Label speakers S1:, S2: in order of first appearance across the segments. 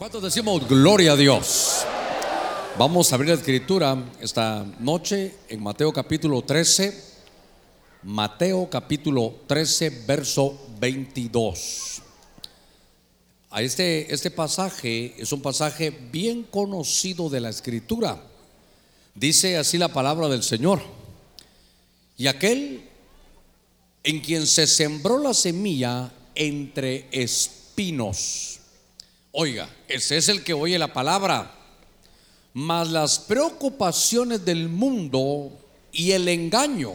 S1: ¿Cuántos decimos gloria a Dios? Vamos a abrir la escritura esta noche en Mateo capítulo 13. Mateo capítulo 13, verso 22. A este, este pasaje es un pasaje bien conocido de la escritura. Dice así la palabra del Señor. Y aquel en quien se sembró la semilla entre espinos. Oiga, ese es el que oye la palabra. Mas las preocupaciones del mundo y el engaño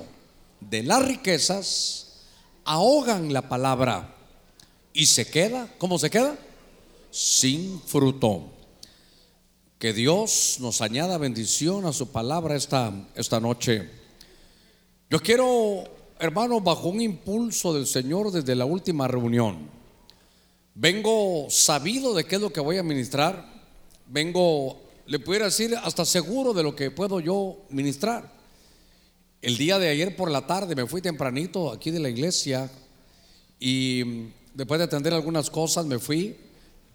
S1: de las riquezas ahogan la palabra y se queda, ¿cómo se queda? Sin fruto. Que Dios nos añada bendición a su palabra esta, esta noche. Yo quiero, hermano, bajo un impulso del Señor desde la última reunión, vengo sabido de qué es lo que voy a ministrar, vengo, le pudiera decir, hasta seguro de lo que puedo yo ministrar. El día de ayer por la tarde me fui tempranito aquí de la iglesia y después de atender algunas cosas me fui,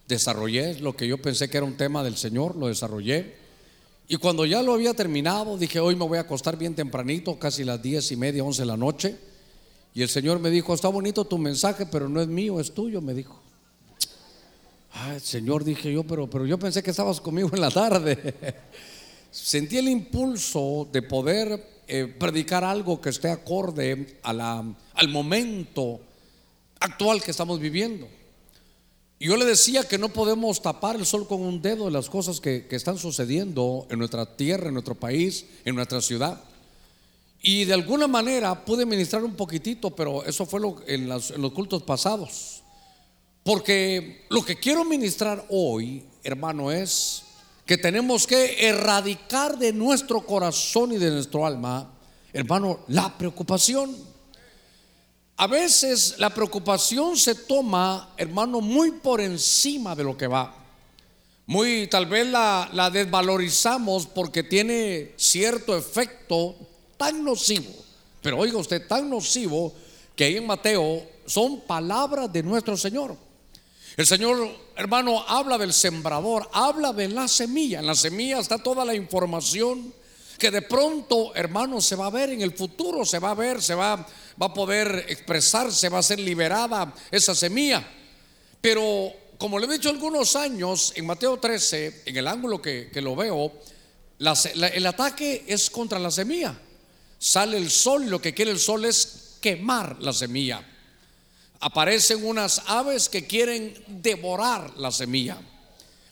S1: desarrollé lo que yo pensé que era un tema del Señor, lo desarrollé. Y cuando ya lo había terminado, dije, hoy me voy a acostar bien tempranito, casi las diez y media, once de la noche. Y el Señor me dijo, está bonito tu mensaje, pero no es mío, es tuyo, me dijo. Señor, dije yo, pero, pero yo pensé que estabas conmigo en la tarde. Sentí el impulso de poder eh, predicar algo que esté acorde a la, al momento actual que estamos viviendo. Yo le decía que no podemos tapar el sol con un dedo de las cosas que, que están sucediendo en nuestra tierra, en nuestro país, en nuestra ciudad. Y de alguna manera pude ministrar un poquitito, pero eso fue en los cultos pasados. Porque lo que quiero ministrar hoy, hermano, es que tenemos que erradicar de nuestro corazón y de nuestro alma, hermano, la preocupación. A veces la preocupación se toma, hermano, muy por encima de lo que va. Muy, tal vez la, la desvalorizamos porque tiene cierto efecto tan nocivo. Pero oiga usted, tan nocivo que ahí en Mateo son palabras de nuestro Señor. El Señor, hermano, habla del sembrador, habla de la semilla. En la semilla está toda la información que de pronto, hermano, se va a ver en el futuro, se va a ver, se va, va a poder expresarse, va a ser liberada esa semilla. Pero, como le he dicho algunos años, en Mateo 13, en el ángulo que, que lo veo, el ataque es contra la semilla. Sale el sol, lo que quiere el sol es quemar la semilla aparecen unas aves que quieren devorar la semilla.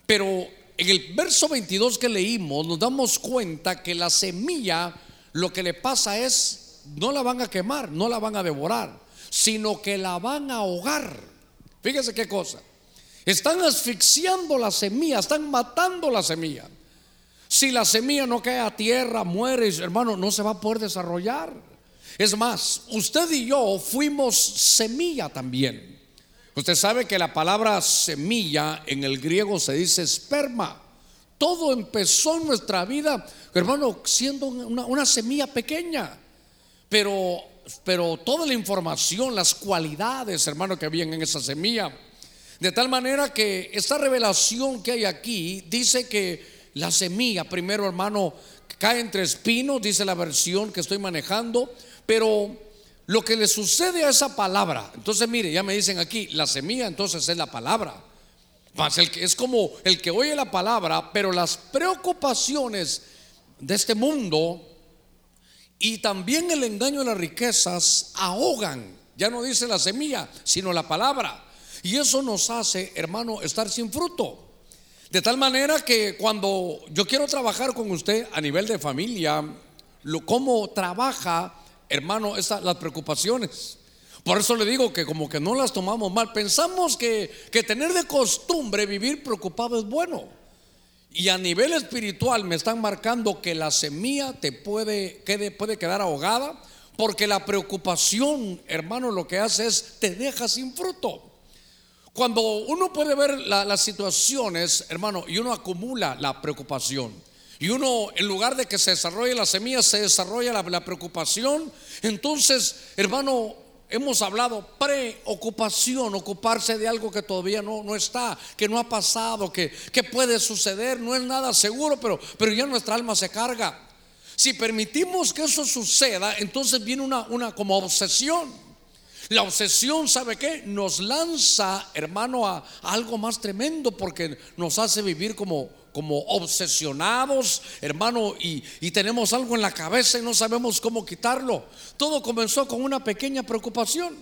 S1: Pero en el verso 22 que leímos nos damos cuenta que la semilla lo que le pasa es, no la van a quemar, no la van a devorar, sino que la van a ahogar. Fíjese qué cosa. Están asfixiando la semilla, están matando la semilla. Si la semilla no cae a tierra, muere, hermano, no se va a poder desarrollar. Es más, usted y yo fuimos semilla también. Usted sabe que la palabra semilla en el griego se dice esperma. Todo empezó en nuestra vida, hermano, siendo una, una semilla pequeña. Pero, pero toda la información, las cualidades, hermano, que habían en esa semilla. De tal manera que esta revelación que hay aquí dice que la semilla, primero hermano, cae entre espinos, dice la versión que estoy manejando, pero lo que le sucede a esa palabra, entonces mire, ya me dicen aquí, la semilla entonces es la palabra. Es como el que oye la palabra, pero las preocupaciones de este mundo y también el engaño de las riquezas ahogan, ya no dice la semilla, sino la palabra. Y eso nos hace, hermano, estar sin fruto. De tal manera que cuando yo quiero trabajar con usted a nivel de familia, lo, cómo trabaja hermano, esas, las preocupaciones. Por eso le digo que como que no las tomamos mal. Pensamos que, que tener de costumbre vivir preocupado es bueno. Y a nivel espiritual me están marcando que la semilla te puede, quede, puede quedar ahogada porque la preocupación, hermano, lo que hace es te deja sin fruto. Cuando uno puede ver la, las situaciones, hermano, y uno acumula la preocupación, y uno, en lugar de que se desarrolle la semilla, se desarrolla la, preocupación. Entonces, hermano, hemos hablado preocupación, ocuparse de algo que todavía no, no está, que no ha pasado, que, que, puede suceder, no es nada seguro, pero, pero ya nuestra alma se carga. Si permitimos que eso suceda, entonces viene una, una como obsesión. La obsesión, ¿sabe qué? Nos lanza, hermano, a algo más tremendo porque nos hace vivir como, como obsesionados, hermano, y, tenemos algo en la cabeza y no sabemos cómo quitarlo. Todo comenzó con una pequeña preocupación,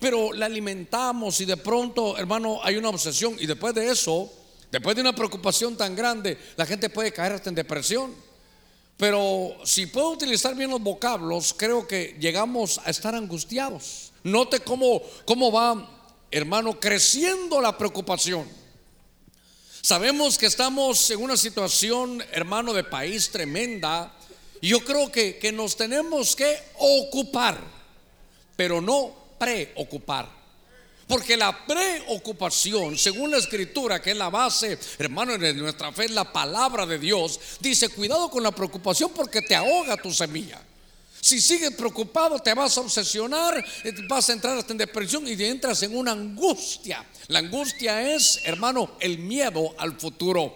S1: pero la alimentamos y de pronto, hermano, hay una obsesión y después de eso, después de una preocupación tan grande, la gente puede caer hasta en depresión. Pero si puedo utilizar bien los vocablos, creo que llegamos a estar angustiados. Note cómo, cómo va, hermano, creciendo la preocupación. Sabemos que estamos en una situación, hermano, de país tremenda. Y yo creo que, que nos tenemos que ocupar, pero no preocupar. Porque la preocupación, según la escritura, que es la base, hermano, de nuestra fe, la palabra de Dios, dice, cuidado con la preocupación porque te ahoga tu semilla. Si sigues preocupado, te vas a obsesionar, eh, vas a entrar hasta en depresión y entras en una angustia. La angustia es, hermano, el miedo al futuro.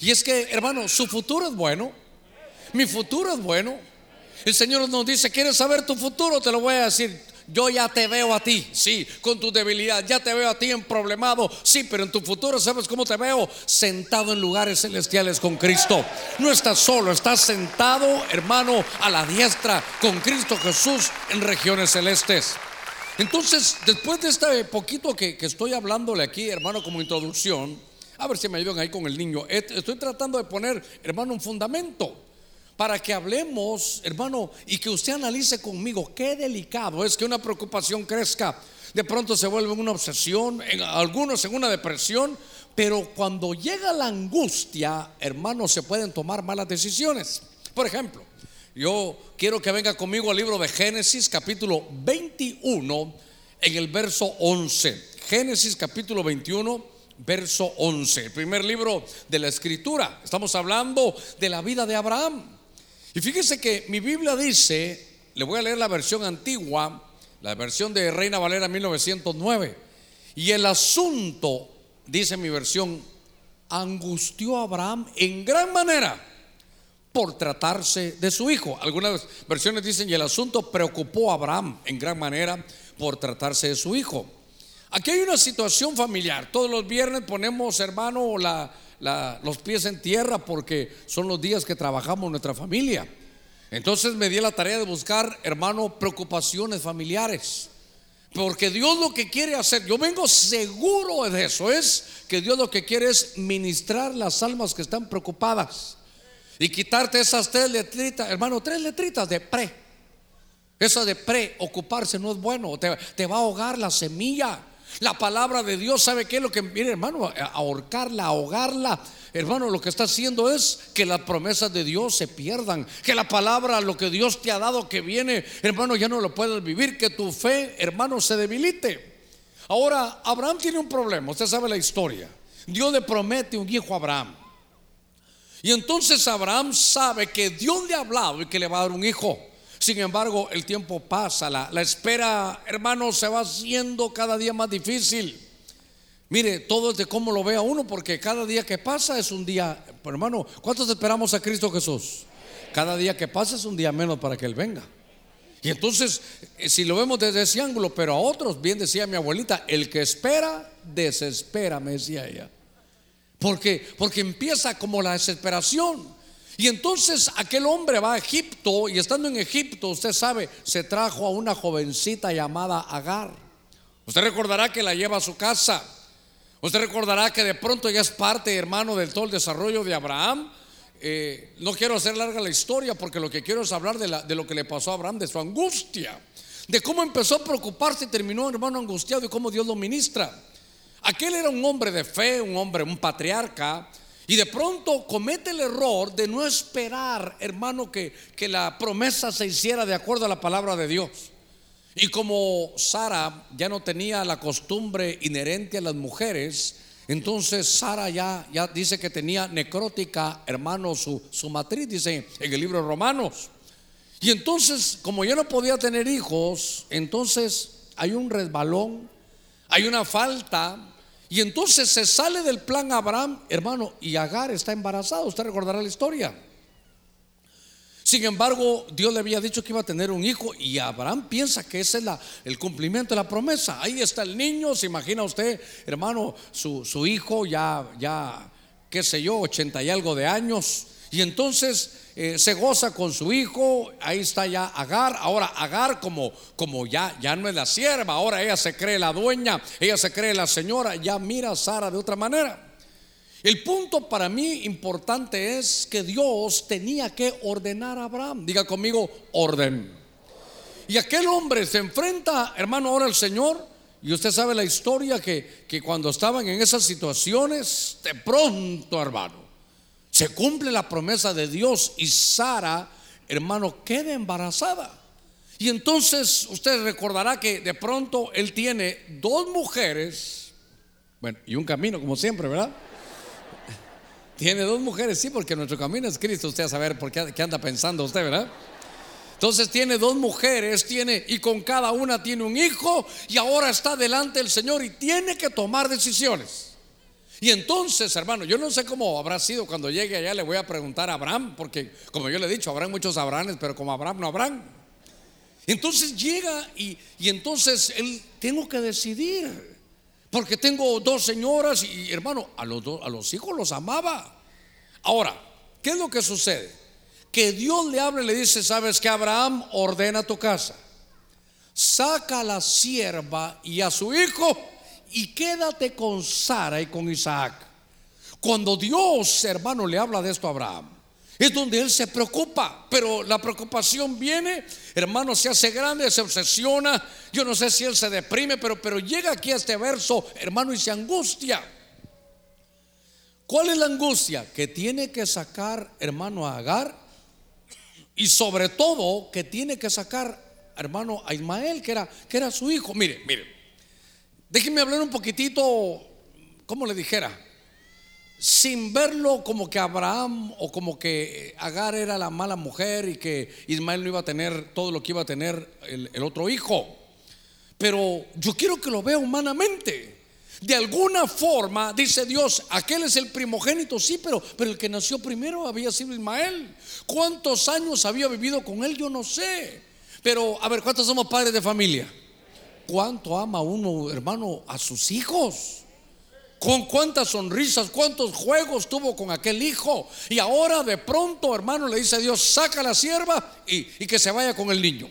S1: Y es que, hermano, su futuro es bueno. Mi futuro es bueno. El Señor nos dice, ¿quieres saber tu futuro? Te lo voy a decir. Yo ya te veo a ti, sí, con tu debilidad, ya te veo a ti en problemado, sí, pero en tu futuro, ¿sabes cómo te veo? Sentado en lugares celestiales con Cristo. No estás solo, estás sentado, hermano, a la diestra con Cristo Jesús en regiones celestes. Entonces, después de este poquito que, que estoy hablándole aquí, hermano, como introducción, a ver si me ayudan ahí con el niño. Estoy tratando de poner, hermano, un fundamento para que hablemos, hermano, y que usted analice conmigo qué delicado es que una preocupación crezca. De pronto se vuelve una obsesión, en algunos en una depresión, pero cuando llega la angustia, hermano, se pueden tomar malas decisiones. Por ejemplo, yo quiero que venga conmigo al libro de Génesis, capítulo 21, en el verso 11. Génesis, capítulo 21 verso 11, el primer libro de la escritura. Estamos hablando de la vida de Abraham. Y fíjese que mi Biblia dice, le voy a leer la versión antigua, la versión de Reina Valera 1909, y el asunto, dice mi versión, angustió a Abraham en gran manera por tratarse de su hijo. Algunas versiones dicen, y el asunto preocupó a Abraham en gran manera por tratarse de su hijo. Aquí hay una situación familiar. Todos los viernes ponemos, hermano, la, los pies en tierra porque son los días que trabajamos nuestra familia. Entonces me di la tarea de buscar, hermano, preocupaciones familiares. Porque Dios lo que quiere hacer, yo vengo seguro de eso, es que Dios lo que quiere es ministrar las almas que están preocupadas y quitarte esas tres letritas, hermano, tres letritas de pre. Eso de preocuparse no es bueno, te va a ahogar la semilla. La palabra de Dios, ¿sabe qué es lo que viene, hermano? ahorcarla, ahogarla. Hermano, lo que está haciendo es que las promesas de Dios se pierdan. Que la palabra, lo que Dios te ha dado que viene, hermano, ya no lo puedes vivir. Que tu fe, hermano, se debilite. Ahora, Abraham tiene un problema. Usted sabe la historia. Dios le promete un hijo a Abraham. Y entonces Abraham sabe que Dios le ha hablado y que le va a dar un hijo. Sin embargo, el tiempo pasa, la, espera, hermano, se va haciendo cada día más difícil. Mire, todo es de cómo lo vea uno, porque cada día que pasa es un día, hermano, ¿cuántos esperamos a Cristo Jesús? Cada día que pasa es un día menos para que Él venga. Y entonces, eh, si lo vemos desde ese ángulo, pero a otros, bien decía mi abuelita, el que espera, desespera, me decía ella. Porque, porque empieza como la desesperación. Y entonces aquel hombre va a Egipto y estando en Egipto, usted sabe, se trajo a una jovencita llamada Agar. Usted recordará que la lleva a su casa. Usted recordará que de pronto ya es parte, hermano, del todo el desarrollo de Abraham. Eh, no quiero hacer larga la historia porque lo que quiero es hablar de, de lo que le pasó a Abraham, de su angustia, de cómo empezó a preocuparse y terminó, hermano, angustiado y cómo Dios lo ministra. Aquel era un hombre de fe, un hombre, un patriarca y de pronto comete el error de no esperar, hermano, que, que la promesa se hiciera de acuerdo a la palabra de Dios. Y como Sara ya no tenía la costumbre inherente a las mujeres, entonces Sara ya, ya dice que tenía necrótica, hermano, su, su matriz, dice en el libro de Romanos. Y entonces, como ya no podía tener hijos, entonces hay un resbalón, hay una falta. Y entonces se sale del plan Abraham, hermano, y Agar está embarazada. Usted recordará la historia. Sin embargo, Dios le había dicho que iba a tener un hijo y Abraham piensa que ese es el cumplimiento de la promesa. Ahí está el niño, se imagina usted, hermano, su, su hijo ya, ya, qué sé yo, ochenta y algo de años. Y entonces eh, se goza con su hijo, ahí está ya Agar. Ahora Agar como, como ya, ya no es la sierva, ahora ella se cree la dueña, ella se cree la señora, ya mira a Sara de otra manera. El punto para mí importante es que Dios tenía que ordenar a Abraham. Diga conmigo, orden. Y aquel hombre se enfrenta, hermano, ahora al Señor. Y usted sabe la historia que, que cuando estaban en esas situaciones, de pronto, hermano, se cumple la promesa de Dios y Sara, hermano, queda embarazada. Y entonces usted recordará que de pronto él tiene dos mujeres, bueno, y un camino, como siempre, ¿verdad? Tiene dos mujeres, sí, porque nuestro camino es Cristo. Usted a saber por qué, anda pensando usted, ¿verdad? Entonces tiene dos mujeres, tiene y con cada una tiene un hijo y ahora está delante del Señor y tiene que tomar decisiones. Y entonces, hermano, yo no sé cómo habrá sido cuando llegue allá, le voy a preguntar a Abraham, porque como yo le he dicho, habrá muchos Abrahames, pero como Abraham no habrán. Entonces llega y, y entonces él tengo que decidir. Porque tengo dos señoras y hermano, a los, a los hijos los amaba. Ahora, ¿qué es lo que sucede? Que Dios le habla y le dice, sabes que Abraham ordena tu casa. Saca a la sierva y a su hijo y quédate con Sara y con Isaac. Cuando Dios, hermano, le habla de esto a Abraham, es donde él se preocupa, pero la preocupación viene, hermano, se hace grande, se obsesiona. Yo no sé si él se deprime, pero, pero llega aquí a este verso, hermano, y se angustia. ¿Cuál es la angustia? Que tiene que sacar, hermano, a Agar y sobre todo que tiene que sacar, hermano, a Ismael, que era, que era su hijo. Mire, mire, déjeme hablar un poquitito, ¿cómo le dijera? sin verlo como que Abraham o como que Agar era la mala mujer y que Ismael no iba a tener todo lo que iba a tener el, otro hijo. Pero yo quiero que lo vea humanamente. De alguna forma, dice Dios, aquel es el primogénito, sí, pero, pero el que nació primero había sido Ismael. ¿Cuántos años había vivido con él? Yo no sé. Pero, a ver, ¿cuántos somos padres de familia? ¿Cuánto ama uno, hermano, a sus hijos? Con cuántas sonrisas, cuántos juegos tuvo con aquel hijo. Y ahora de pronto, hermano, le dice a Dios, saca la sierva y, que se vaya con el niño.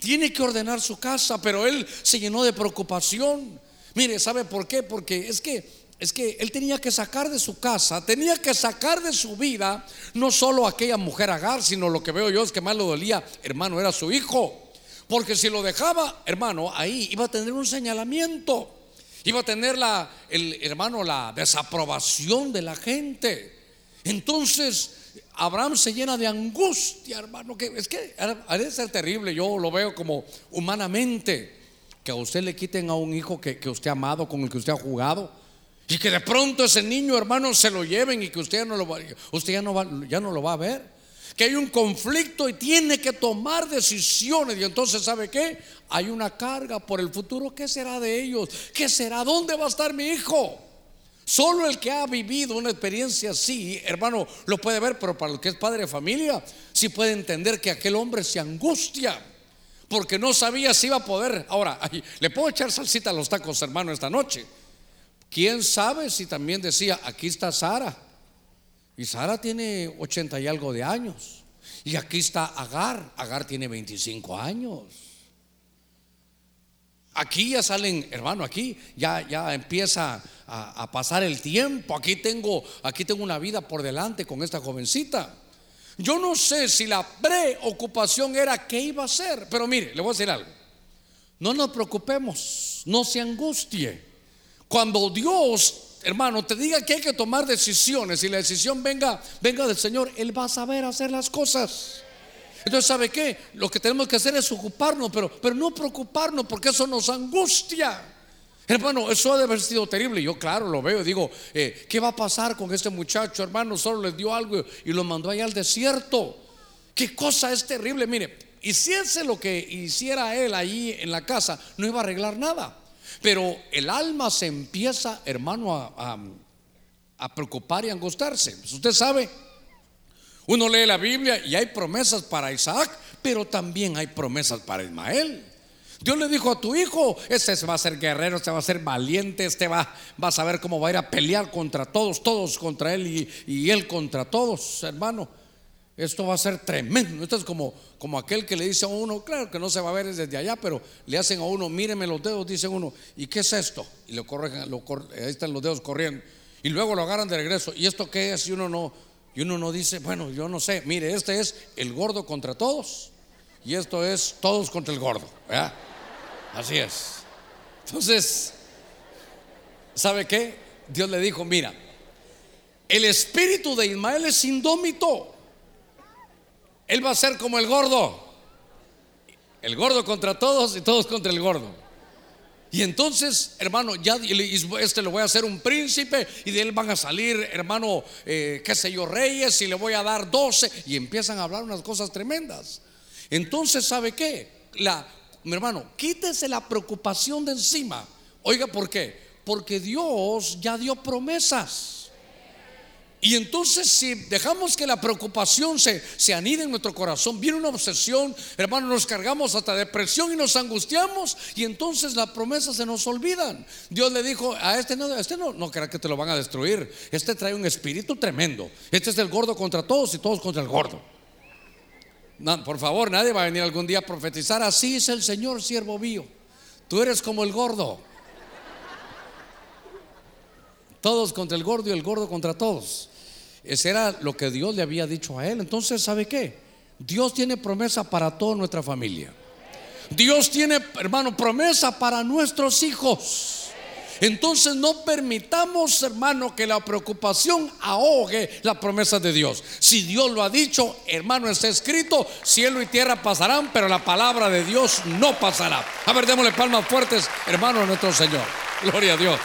S1: Tiene que ordenar su casa, pero él se llenó de preocupación. Mire, ¿sabe por qué? Porque es que es que él tenía que sacar de su casa, tenía que sacar de su vida no solo aquella mujer Agar, sino lo que veo yo es que más lo dolía, hermano, era su hijo. Porque si lo dejaba, hermano, ahí iba a tener un señalamiento. Iba a tener la, el hermano, la desaprobación de la gente. Entonces, Abraham se llena de angustia, hermano. Que es que ha de ser terrible. Yo lo veo como humanamente. Que a usted le quiten a un hijo que, usted ha amado, con el que usted ha jugado. Y que de pronto ese niño, hermano, se lo lleven y que usted ya no lo va, usted ya no va, ya no lo va a ver que hay un conflicto y tiene que tomar decisiones. Y entonces, ¿sabe qué? Hay una carga por el futuro. ¿Qué será de ellos? ¿Qué será? ¿Dónde va a estar mi hijo? Solo el que ha vivido una experiencia así, hermano, lo puede ver, pero para el que es padre de familia, sí puede entender que aquel hombre se angustia porque no sabía si iba a poder. Ahora, le puedo echar salsita a los tacos, hermano, esta noche. ¿Quién sabe si también decía, aquí está Sara? Y Sara tiene 80 y algo de años. Y aquí está Agar. Agar tiene 25 años. Aquí ya salen, hermano, aquí ya, ya empieza a, pasar el tiempo. Aquí tengo, aquí tengo una vida por delante con esta jovencita. Yo no sé si la preocupación era qué iba a hacer, pero mire, le voy a decir algo. No nos preocupemos, no se angustie. Cuando Dios hermano, te diga que hay que tomar decisiones y la decisión venga, venga del Señor, Él va a saber hacer las cosas. Entonces, ¿sabe qué? Lo que tenemos que hacer es ocuparnos, pero, pero no preocuparnos porque eso nos angustia. Hermano, eso ha de haber sido terrible. Yo, claro, lo veo digo, eh, ¿qué va a pasar con este muchacho, hermano? Solo le dio algo y lo mandó allá al desierto. Qué cosa es terrible, mire. Hiciese lo que hiciera él ahí en la casa, no iba a arreglar nada. Pero el alma se empieza, hermano, a, a preocupar y angustarse. Pues usted sabe, uno lee la Biblia y hay promesas para Isaac, pero también hay promesas para Ismael. Dios le dijo a tu hijo, este va a ser guerrero, este va a ser valiente, este va, va a saber cómo va a ir a pelear contra todos, todos contra él y él contra todos, hermano. Esto va a ser tremendo. Esto es como, como aquel que le dice a uno, claro que no se va a ver desde allá, pero le hacen a uno, míreme los dedos, dice uno, ¿y qué es esto? Y lo corren, lo, ahí están los dedos corriendo. Y luego lo agarran de regreso. ¿Y esto qué es? Y uno no, y uno no dice, bueno, yo no sé, mire, este es el gordo contra todos. Y esto es todos contra el gordo. Así es. Entonces, ¿sabe qué? Dios le dijo, mira, el espíritu de Ismael es indómito. Él va a ser como el gordo. El gordo contra todos y todos contra el gordo. Y entonces, hermano, ya este lo voy a hacer un príncipe y de él van a salir, hermano, eh, qué sé yo, reyes y le voy a dar doce. Y empiezan a hablar unas cosas tremendas. Entonces, ¿sabe qué? La, mi hermano, quítese la preocupación de encima. Oiga, ¿por qué? Porque Dios ya dio promesas. Y entonces si dejamos que la preocupación se, se anide en nuestro corazón, viene una obsesión, hermano, nos cargamos hasta depresión y nos angustiamos y entonces las promesas se nos olvidan. Dios le dijo a este no, este no, no que te lo van a destruir, este trae un espíritu tremendo, este es el gordo contra todos y todos contra el gordo. Por favor, nadie va a venir algún día a profetizar, así es el Señor, siervo mío, tú eres como el gordo. Todos contra el gordo y el gordo contra todos. Ese era lo que Dios le había dicho a él. Entonces, ¿sabe qué? Dios tiene promesa para toda nuestra familia. Dios tiene, hermano, promesa para nuestros hijos. Entonces no permitamos, hermano, que la preocupación ahogue la promesa de Dios. Si Dios lo ha dicho, hermano, está escrito, cielo y tierra pasarán, pero la palabra de Dios no pasará. A ver, démosle palmas fuertes, hermano, a nuestro Señor. Gloria a Dios.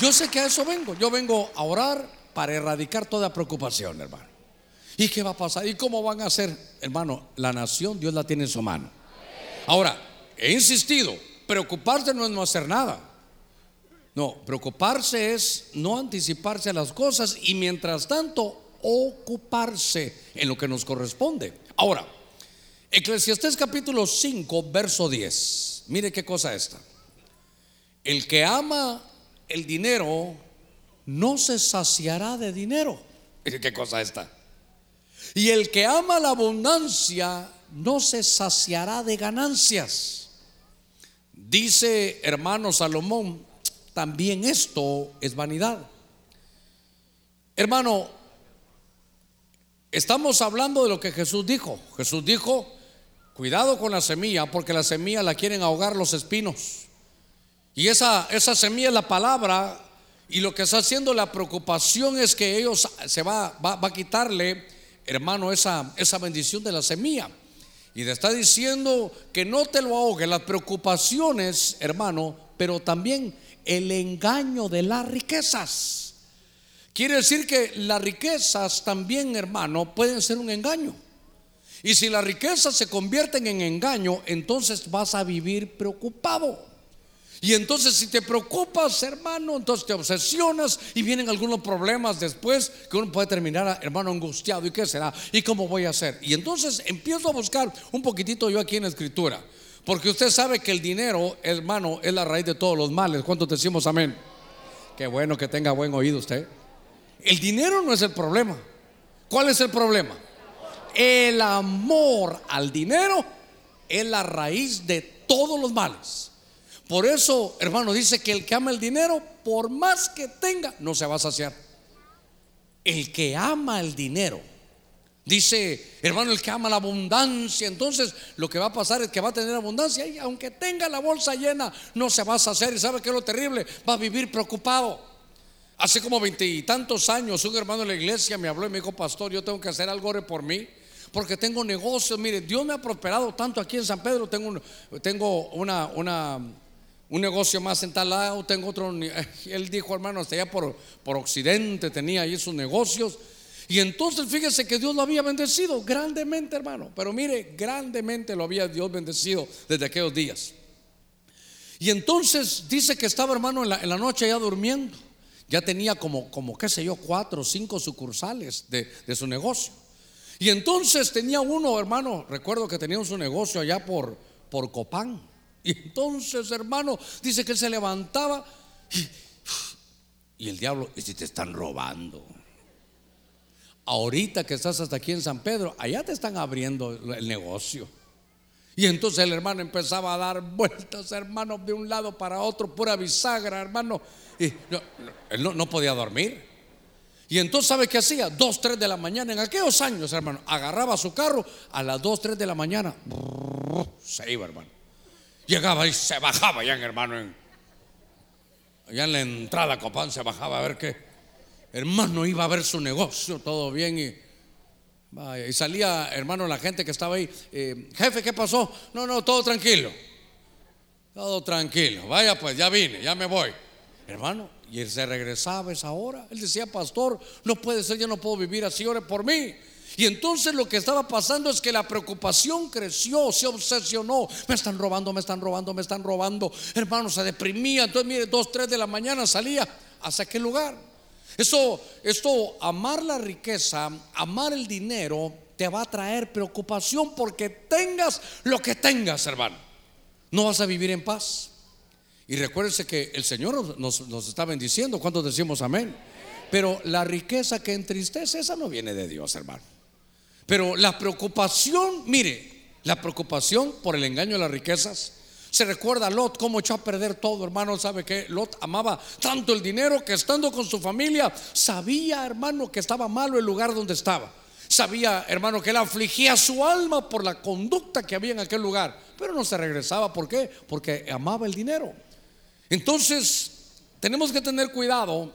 S1: Yo sé que a eso vengo. Yo vengo a orar para erradicar toda preocupación, hermano. ¿Y qué va a pasar? ¿Y cómo van a hacer? Hermano, la nación Dios la tiene en su mano. Ahora, he insistido, preocuparse no es no hacer nada. No, preocuparse es no anticiparse a las cosas y mientras tanto ocuparse en lo que nos corresponde. Ahora, Eclesiastés capítulo 5, verso 10. Mire qué cosa esta. El que ama el dinero no se saciará de dinero. ¿Qué cosa está? Y el que ama la abundancia no se saciará de ganancias. Dice hermano Salomón, también esto es vanidad. Hermano, estamos hablando de lo que Jesús dijo. Jesús dijo, cuidado con la semilla, porque la semilla la quieren ahogar los espinos. Y esa, esa semilla es la palabra. Y lo que está haciendo la preocupación es que ellos se va, va, a quitarle, hermano, esa, esa bendición de la semilla. Y le está diciendo que no te lo ahogue las preocupaciones, hermano, pero también el engaño de las riquezas. Quiere decir que las riquezas también, hermano, pueden ser un engaño. Y si las riquezas se convierten en engaño, entonces vas a vivir preocupado. Y entonces si te preocupas, hermano, entonces te obsesionas y vienen algunos problemas después que uno puede terminar, hermano, angustiado. ¿Y qué será? ¿Y cómo voy a hacer? Y entonces empiezo a buscar un poquitito yo aquí en la escritura. Porque usted sabe que el dinero, hermano, es la raíz de todos los males. ¿Cuántos decimos amén? Qué bueno que tenga buen oído usted. El dinero no es el problema. ¿Cuál es el problema? El amor al dinero es la raíz de todos los males. Por eso, hermano, dice que el que ama el dinero, por más que tenga, no se va a saciar. El que ama el dinero, dice, hermano, el que ama la abundancia, entonces lo que va a pasar es que va a tener abundancia y aunque tenga la bolsa llena, no se va a saciar. ¿Y sabe qué es lo terrible? Va a vivir preocupado. Hace como veintitantos años, un hermano de la iglesia me habló y me dijo, pastor, yo tengo que hacer algo por mí porque tengo negocios. Mire, Dios me ha prosperado tanto aquí en San Pedro. Tengo, tengo una, una un negocio más en tal lado, tengo otro. Él dijo, hermano, hasta allá por, por Occidente tenía ahí sus negocios. Y entonces fíjese que Dios lo había bendecido grandemente, hermano. Pero mire, grandemente lo había Dios bendecido desde aquellos días. Y entonces dice que estaba, hermano, en la, noche ya durmiendo. Ya tenía como, como, qué sé yo, cuatro o cinco sucursales de, de su negocio. Y entonces tenía uno, hermano, recuerdo que tenía su negocio allá por, por Copán. Y entonces, hermano, dice que él se levantaba y, el diablo, y si te están robando. Ahorita que estás hasta aquí en San Pedro, allá te están abriendo el negocio. Y entonces el hermano empezaba a dar vueltas, hermano, de un lado para otro, pura bisagra, hermano. Y él no, podía dormir. Y entonces, ¿sabe qué hacía? Dos, tres de la mañana, en aquellos años, hermano, agarraba su carro a las dos, tres de la mañana. Se iba, hermano. Llegaba y se bajaba ya, hermano. En, allá en la entrada Copán se bajaba a ver qué hermano iba a ver su negocio, todo bien y, y salía, hermano, la gente que estaba ahí, eh, jefe, ¿qué pasó? No, no, todo tranquilo, todo tranquilo, vaya pues, ya vine, ya me voy, hermano, y él se regresaba a esa hora, él decía, pastor, no puede ser, yo no puedo vivir así, ore por mí. Y entonces lo que estaba pasando es que la preocupación creció, se obsesionó. Me están robando, me están robando, me están robando. Hermano, se deprimía. Entonces, mire, dos, tres de la mañana salía hacia aquel lugar. Eso, esto, amar la riqueza, amar el dinero, te va a traer preocupación porque tengas lo que tengas, hermano. No vas a vivir en paz. Y recuérdense que el Señor nos, nos está bendiciendo. cuando decimos amén? Pero la riqueza que entristece, esa no viene de Dios, hermano. Pero la preocupación, mire, la preocupación por el engaño de las riquezas se recuerda a Lot cómo echó a perder todo, hermano. ¿Sabe que Lot amaba tanto el dinero que estando con su familia sabía, hermano, que estaba malo el lugar donde estaba. Sabía, hermano, que él afligía su alma por la conducta que había en aquel lugar. Pero no se regresaba. ¿Por qué? Porque amaba el dinero. Entonces, tenemos que tener cuidado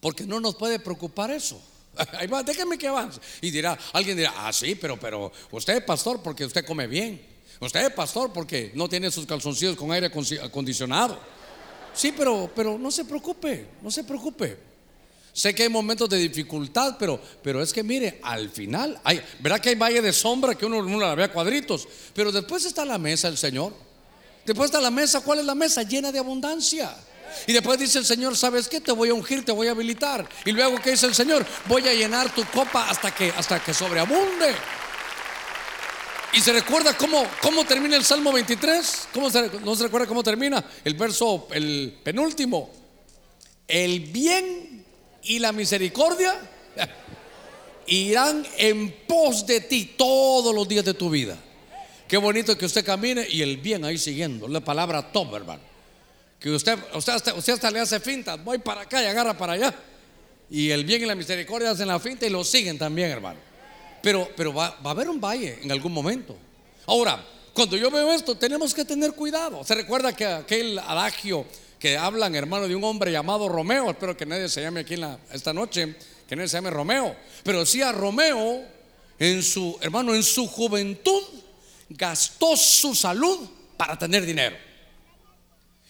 S1: porque no nos puede preocupar eso. Ahí va, déjeme que avance. Y dirá, alguien dirá, ah, sí, pero, pero usted, pastor, porque usted come bien. Usted es pastor porque no tiene sus calzoncillos con aire acondicionado. Sí, pero, pero no se preocupe, no se preocupe. Sé que hay momentos de dificultad, pero, pero es que mire, al final, hay, ¿verdad que hay valle de sombra que uno, uno la ve cuadritos? Pero después está la mesa el Señor. Después está la mesa, ¿cuál es la mesa? Llena de abundancia. Y después dice el Señor, ¿sabes qué? Te voy a ungir, te voy a habilitar. Y luego, ¿qué dice el Señor? Voy a llenar tu copa hasta que, hasta que sobreabunde. Y se recuerda cómo, cómo termina el Salmo 23. ¿Cómo ¿No se recuerda cómo termina? El verso, el penúltimo. El bien y la misericordia irán en pos de ti todos los días de tu vida. Qué bonito que usted camine y el bien ahí siguiendo. La palabra top, hermano. Que usted, usted, hasta, usted hasta le hace finta. Voy para acá y agarra para allá. Y el bien y la misericordia hacen la finta y lo siguen también, hermano. Pero, pero va, a haber un valle en algún momento. Ahora, cuando yo veo esto, tenemos que tener cuidado. Se recuerda que aquel adagio que hablan, hermano, de un hombre llamado Romeo. Espero que nadie se llame aquí esta noche, que nadie se llame Romeo. Pero decía Romeo, en su, hermano, en su juventud, gastó su salud para tener dinero.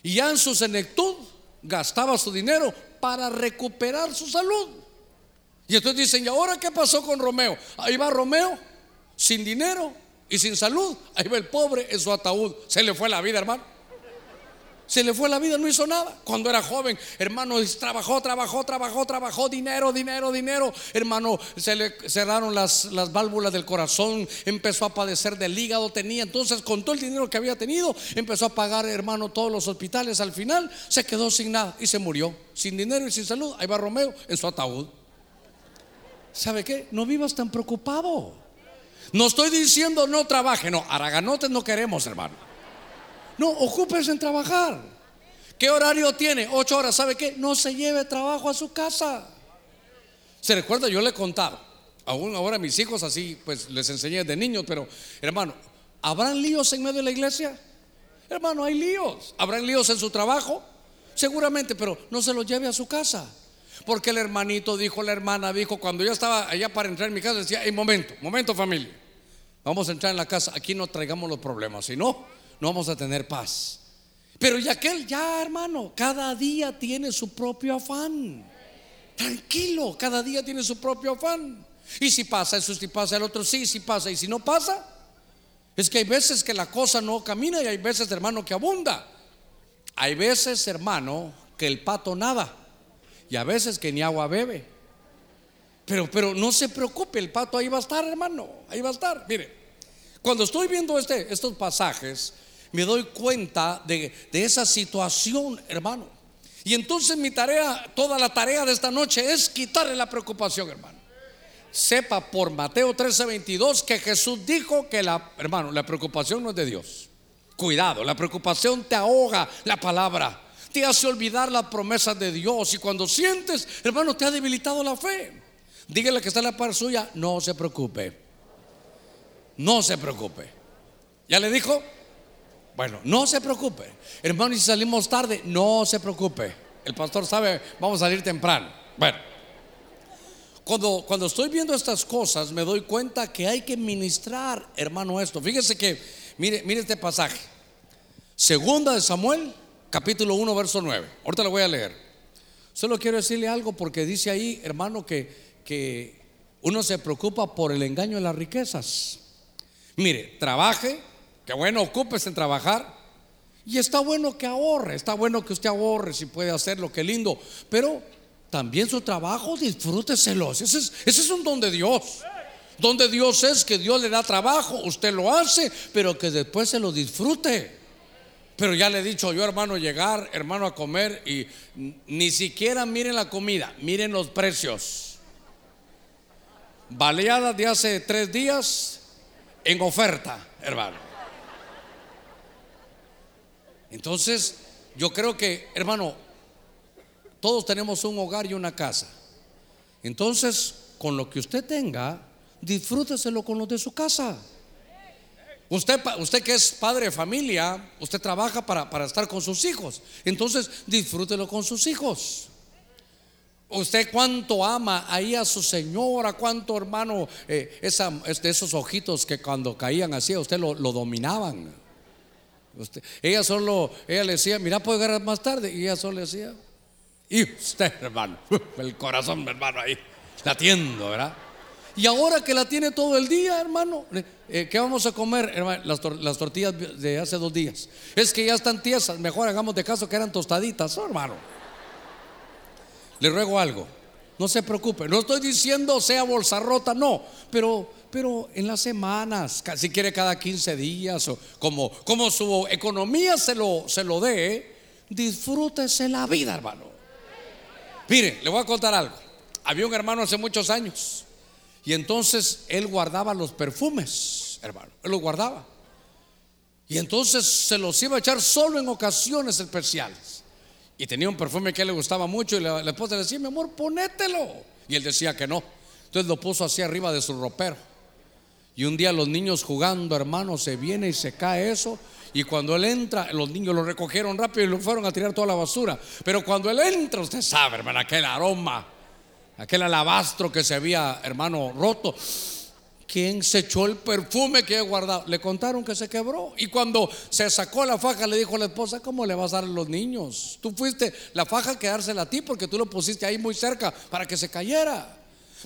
S1: Y ya en su senectud, gastaba su dinero para recuperar su salud. Y entonces dicen, ¿y ahora qué pasó con Romeo? Ahí va Romeo, sin dinero y sin salud. Ahí va el pobre en su ataúd. Se le fue la vida, hermano. Se le fue la vida, no hizo nada. Cuando era joven, hermano, trabajó, trabajó, trabajó, trabajó, dinero, dinero, dinero. Hermano, se le cerraron las, las válvulas del corazón, empezó a padecer del hígado, tenía. Entonces, con todo el dinero que había tenido, empezó a pagar, hermano, todos los hospitales. Al final, se quedó sin nada y se murió. Sin dinero y sin salud. Ahí va Romeo en su ataúd. ¿sabe qué? No vivas tan preocupado. No estoy diciendo no trabaje, no, araganotes no queremos, hermano. No, ocúpese en trabajar. ¿Qué horario tiene? Ocho horas, ¿sabe qué? No se lleve trabajo a su casa. Se recuerda, yo le he contado, aún ahora mis hijos así, pues les enseñé de niños, pero hermano, ¿habrán líos en medio de la iglesia? Hermano, hay líos. ¿Habrán líos en su trabajo? Seguramente, pero no se los lleve a su casa. Porque el hermanito dijo, la hermana dijo, cuando yo estaba allá para entrar en mi casa, decía, hey, momento, momento familia, vamos a entrar en la casa, aquí no traigamos los problemas, si no, no vamos a tener paz. Pero ya aquel, ya hermano, cada día tiene su propio afán. Tranquilo, cada día tiene su propio afán. Y si pasa eso, si pasa el otro, sí, si pasa. Y si no pasa, es que hay veces que la cosa no camina y hay veces, hermano, que abunda. Hay veces, hermano, que el pato nada y a veces que ni agua bebe. Pero, pero no se preocupe, el pato ahí va a estar, hermano, ahí va a estar. Mire, cuando estoy viendo este, estos pasajes, me doy cuenta de, de esa situación, hermano. Y entonces mi tarea, toda la tarea de esta noche es quitarle la preocupación, hermano. Sepa por Mateo 13:22 que Jesús dijo que la, hermano, la preocupación no es de Dios. Cuidado, la preocupación te ahoga la palabra, te hace olvidar las promesas de Dios y cuando sientes, hermano, te ha debilitado la fe. Dígale que está en la par suya, no se preocupe. No se preocupe. ¿Ya le dijo? Bueno, no se preocupe. Hermano, y si salimos tarde, no se preocupe. El pastor sabe, vamos a salir temprano. Bueno, cuando, cuando estoy viendo estas cosas, me doy cuenta que hay que ministrar, hermano, esto. Fíjese que, mire, mire este pasaje. Segunda de Samuel, capítulo 1, verso 9. Ahorita lo voy a leer. Solo quiero decirle algo porque dice ahí, hermano, que, que uno se preocupa por el engaño de las riquezas. Mire, trabaje, que bueno, ocúpese en trabajar. Y está bueno que ahorre, está bueno que usted ahorre si puede hacerlo, qué lindo. Pero también su trabajo, disfrúteselo. Ese es, ese es un don de Dios. Donde Dios es que Dios le da trabajo, usted lo hace, pero que después se lo disfrute. Pero ya le he dicho yo, hermano, llegar, hermano, a comer y ni siquiera miren la comida, miren los precios. Baleadas de hace tres días en oferta, hermano. Entonces, yo creo que, hermano, todos tenemos un hogar y una casa. Entonces, con lo que usted tenga, disfrúteselo con los de su casa. Usted, usted que es padre de familia, usted trabaja para, para estar con sus hijos. Entonces, disfrútelo con sus hijos. Usted cuánto ama ahí a su señora, cuánto hermano, eh, este, esos ojitos que cuando caían así, usted lo, lo dominaban ella solo, ella le decía, mira, puedo agarrar más tarde. Y ella solo le decía, y usted, hermano, el corazón, hermano, ahí, latiendo, ¿verdad? Y ahora que la tiene todo el día, hermano, eh, ¿qué vamos a comer? las, tortillas de hace dos días. Es que ya están tiesas, mejor hagamos de caso que eran tostaditas, hermano. Le ruego algo, no se preocupe, no estoy diciendo sea bolsa rota, no, pero pero en las semanas, si quiere cada 15 días, o como, como su economía se lo, se lo dé, disfrútese la vida, hermano. Mire, le voy a contar algo. Había un hermano hace muchos años y entonces él guardaba los perfumes, hermano, él los guardaba. Y entonces se los iba a echar solo en ocasiones especiales. Y tenía un perfume que le gustaba mucho y la, la esposa le decía, mi amor, ponételo. Y él decía que no. Entonces lo puso así arriba de su ropero. Y un día los niños jugando, hermano, se viene y se cae eso. Y cuando él entra, los niños lo recogieron rápido y lo fueron a tirar toda la basura. Pero cuando él entra, usted sabe, hermano, aquel aroma, aquel alabastro que se había, hermano, roto. ¿Quién se echó el perfume que he guardado? Le contaron que se quebró. Y cuando se sacó la faja, le dijo a la esposa: ¿Cómo le vas a dar a los niños? Tú fuiste la faja que dársela a ti porque tú lo pusiste ahí muy cerca para que se cayera.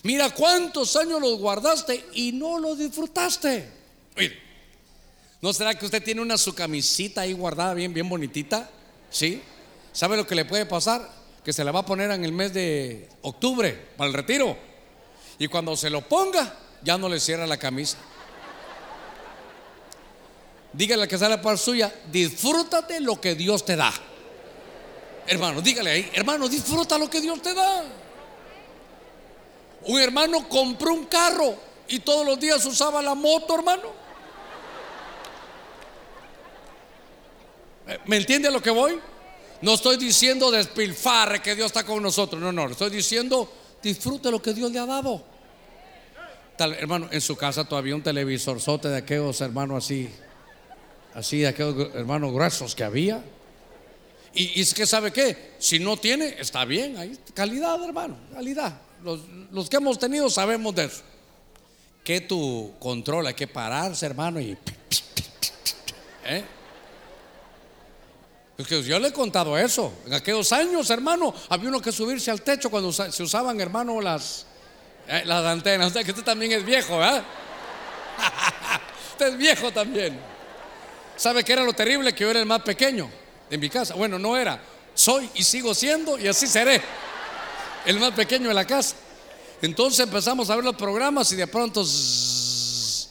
S1: Mira cuántos años los guardaste y no los disfrutaste. ¿no será que usted tiene una su camisita ahí guardada bien, bien bonitita? ¿Sí? ¿Sabe lo que le puede pasar? Que se la va a poner en el mes de octubre para el retiro. Y cuando se lo ponga, ya no le cierra la camisa. Dígale que sale para suya, disfrútate lo que Dios te da. Hermano, dígale ahí, hermano, disfruta lo que Dios te da. Un hermano compró un carro y todos los días usaba la moto, hermano. ¿Me entiende a lo que voy? No estoy diciendo despilfarre que Dios está con nosotros. No, no, estoy diciendo disfrute lo que Dios le ha dado. Hermano, en su casa todavía un televisor sote de aquellos hermanos así, así de aquellos hermanos gruesos que había. Y, y es que sabe qué, si no tiene, está bien, ahí calidad, hermano, calidad los, que hemos tenido sabemos de eso. Que tu control, hay que pararse, hermano, y. ¿eh? Yo le he contado eso. En aquellos años, hermano, había uno que subirse al techo cuando se usaban, hermano, las, eh, las antenas. O que usted también es viejo, ¿verdad? usted es viejo también. ¿Sabe qué era lo terrible? Que yo era el más pequeño en mi casa. Bueno, no era. Soy y sigo siendo y así seré. El más pequeño de la casa. Entonces empezamos a ver los programas y de pronto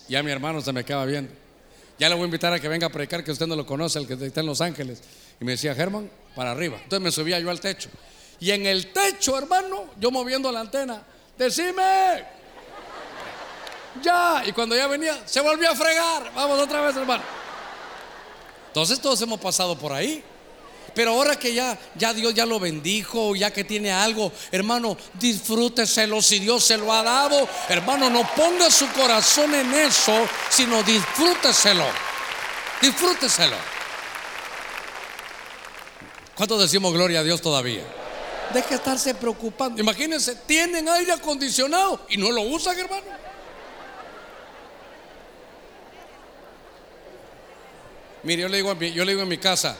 S1: ya mi hermano se me queda viendo. Ya le voy a invitar a que venga a predicar, que usted no lo conoce, el que está en Los Ángeles. Y me decía, Germán, para arriba. Entonces me subía yo al techo. Y en el techo, hermano, yo moviendo la antena, decime, ya. Y cuando ya venía, se volvió a fregar. Vamos otra vez, hermano. Entonces todos hemos pasado por ahí. Pero ahora que ya, ya Dios ya lo bendijo, ya que tiene algo, hermano, disfrúteselo si Dios se lo ha dado. Hermano, no ponga su corazón en eso, sino disfrúteselo. Disfrúteselo. ¿Cuántos decimos gloria a Dios todavía? Deje estarse preocupando. Imagínense, tienen aire acondicionado y no lo usan, hermano. Mire, yo le digo, yo le digo en mi casa,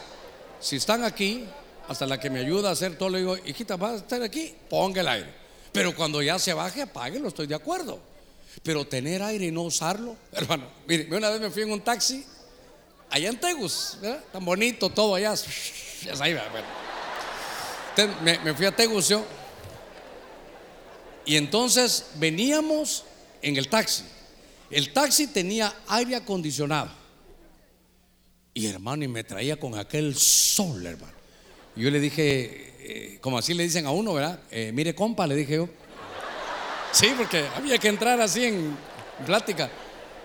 S1: si están aquí, hasta la que me ayuda a hacer todo, le digo, hijita, ¿vas a estar aquí? Ponga el aire. Pero cuando ya se baje, apáguelo, estoy de acuerdo. Pero tener aire y no usarlo, hermano. Mire, una vez me fui en un taxi, allá en Tegus, tan bonito todo allá. me, me fui a Tegus yo. Y entonces veníamos en el taxi. El taxi tenía aire acondicionado. Y hermano, y me traía con aquel sol, hermano. Yo le dije, eh, como así le dicen a uno, ¿verdad? Eh, mire, compa, le dije yo. Sí, porque había que entrar así en plática.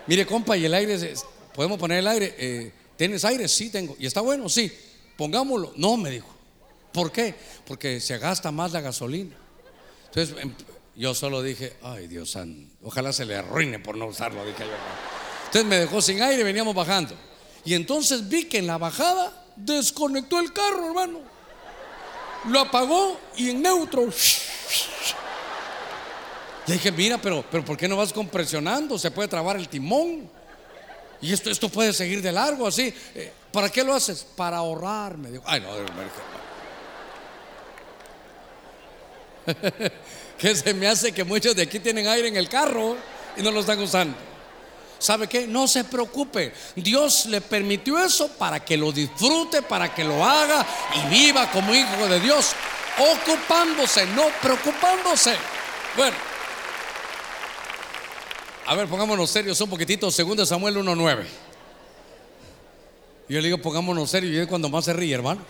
S1: Mire, compa, y el aire, ¿podemos poner el aire? Eh, ¿Tienes aire? Sí, tengo. ¿Y está bueno? Sí. Pongámoslo. No, me dijo. ¿Por qué? Porque se gasta más la gasolina. Entonces, em, yo solo dije, ay, Dios santo, ojalá se le arruine por no usarlo, dije yo. Entonces me dejó sin aire y veníamos bajando. Y entonces vi que en la bajada desconectó el carro, hermano. Lo apagó y en neutro. Le dije, mira, pero, pero ¿por qué no vas compresionando? Se puede trabar el timón. Y esto, esto puede seguir de largo así. Eh, ¿Para qué lo haces? Para ahorrar, me dijo. Ay, no, que se me hace que muchos de aquí tienen aire en el carro y no lo están usando. ¿Sabe qué? No se preocupe. Dios le permitió eso para que lo disfrute, para que lo haga y viva como hijo de Dios, ocupándose, no preocupándose. Bueno, a ver, pongámonos serios un poquitito. Segundo Samuel 1.9. Yo le digo, pongámonos serios y es cuando más se ríe, hermano.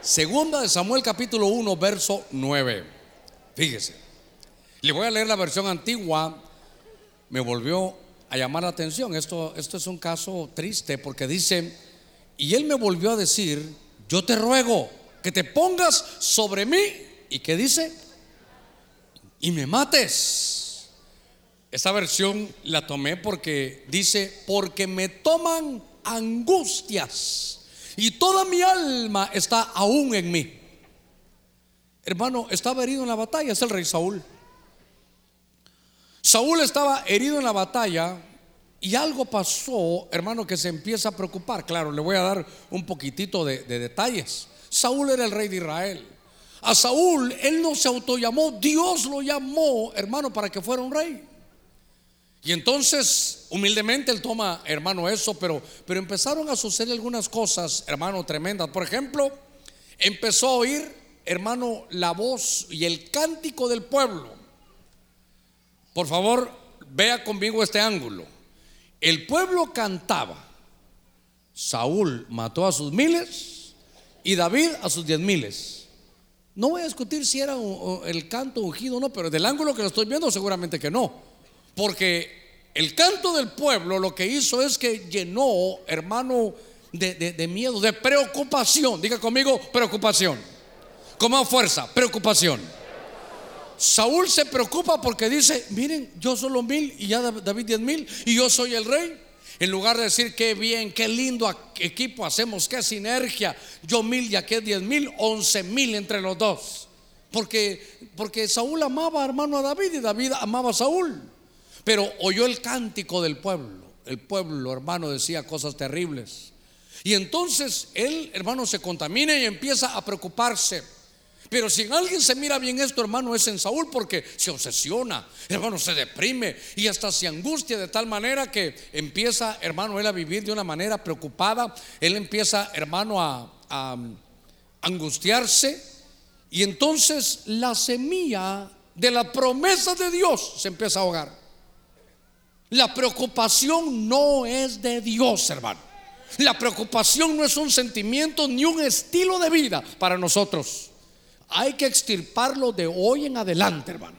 S1: Segunda de Samuel capítulo 1, verso 9. Fíjese. Le voy a leer la versión antigua. Me volvió a llamar la atención. Esto, esto es un caso triste porque dice, y él me volvió a decir, yo te ruego que te pongas sobre mí. ¿Y qué dice? Y me mates. Esa versión la tomé porque dice, porque me toman angustias y toda mi alma está aún en mí. Hermano, estaba herido en la batalla, es el rey Saúl. Saúl estaba herido en la batalla y algo pasó, hermano, que se empieza a preocupar. Claro, le voy a dar un poquitito de, detalles. Saúl era el rey de Israel. A Saúl, él no se autollamó, Dios lo llamó, hermano, para que fuera un rey. Y entonces, humildemente, él toma, hermano, eso, pero, pero empezaron a suceder algunas cosas, hermano, tremendas. Por ejemplo, empezó a oír, hermano, la voz y el cántico del pueblo. Por favor, vea conmigo este ángulo. El pueblo cantaba. Saúl mató a sus miles y David a sus diez miles. No voy a discutir si era el canto ungido o no, pero del ángulo que lo estoy viendo seguramente que no. Porque el canto del pueblo lo que hizo es que llenó, hermano, de, de miedo, de preocupación. Diga conmigo, preocupación. Con más fuerza, preocupación. Saúl se preocupa porque dice, miren, yo solo mil y ya David diez mil y yo soy el rey. En lugar de decir qué bien, qué lindo equipo hacemos, qué sinergia, yo mil y aquel diez mil, once mil entre los dos. Porque, porque Saúl amaba hermano a David y David amaba a Saúl. Pero oyó el cántico del pueblo. El pueblo, hermano, decía cosas terribles. Y entonces él, hermano, se contamina y empieza a preocuparse. Pero si en alguien se mira bien esto, hermano, es en Saúl porque se obsesiona, hermano, se deprime y hasta se angustia de tal manera que empieza, hermano, él a vivir de una manera preocupada. Él empieza, hermano, a, a angustiarse. Y entonces la semilla de la promesa de Dios se empieza a ahogar. La preocupación no es de Dios, hermano. La preocupación no es un sentimiento ni un estilo de vida para nosotros. Hay que extirparlo de hoy en adelante, hermano.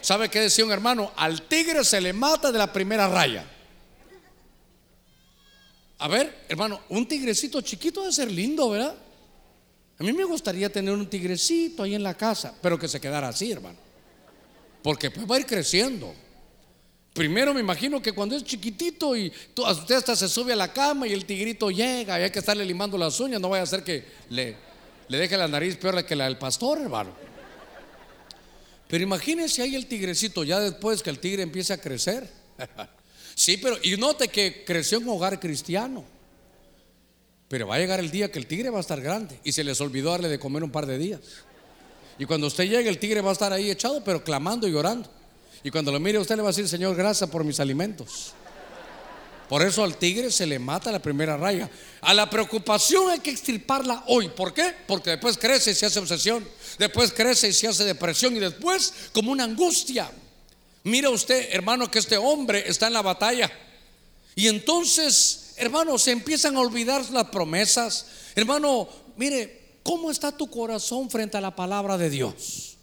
S1: ¿Sabe qué decía un hermano? Al tigre se le mata de la primera raya. A ver, hermano, un tigrecito chiquito debe ser lindo, ¿verdad? A mí me gustaría tener un tigrecito ahí en la casa, pero que se quedara así, hermano. Porque pues va a ir creciendo. Primero me imagino que cuando es chiquitito y usted hasta se sube a la cama y el tigrito llega y hay que estarle limando las uñas, no vaya a ser que le, le deje la nariz peor que la del pastor, hermano. Pero imagínese ahí el tigrecito ya después que el tigre empiece a crecer. sí, pero y note que creció en un hogar cristiano. Pero va a llegar el día que el tigre va a estar grande y se les olvidó darle de comer un par de días. Y cuando usted llegue, el tigre va a estar ahí echado, pero clamando y llorando. Y cuando lo mire, usted le va a decir, Señor, gracias por mis alimentos. Por eso al tigre se le mata la primera raya. A la preocupación hay que extirparla hoy. ¿Por qué? Porque después crece y se hace obsesión. Después crece y se hace depresión. Y después como una angustia. Mira usted, hermano, que este hombre está en la batalla. Y entonces, hermano, se empiezan a olvidar las promesas. Hermano, mire, ¿cómo está tu corazón frente a la palabra de Dios?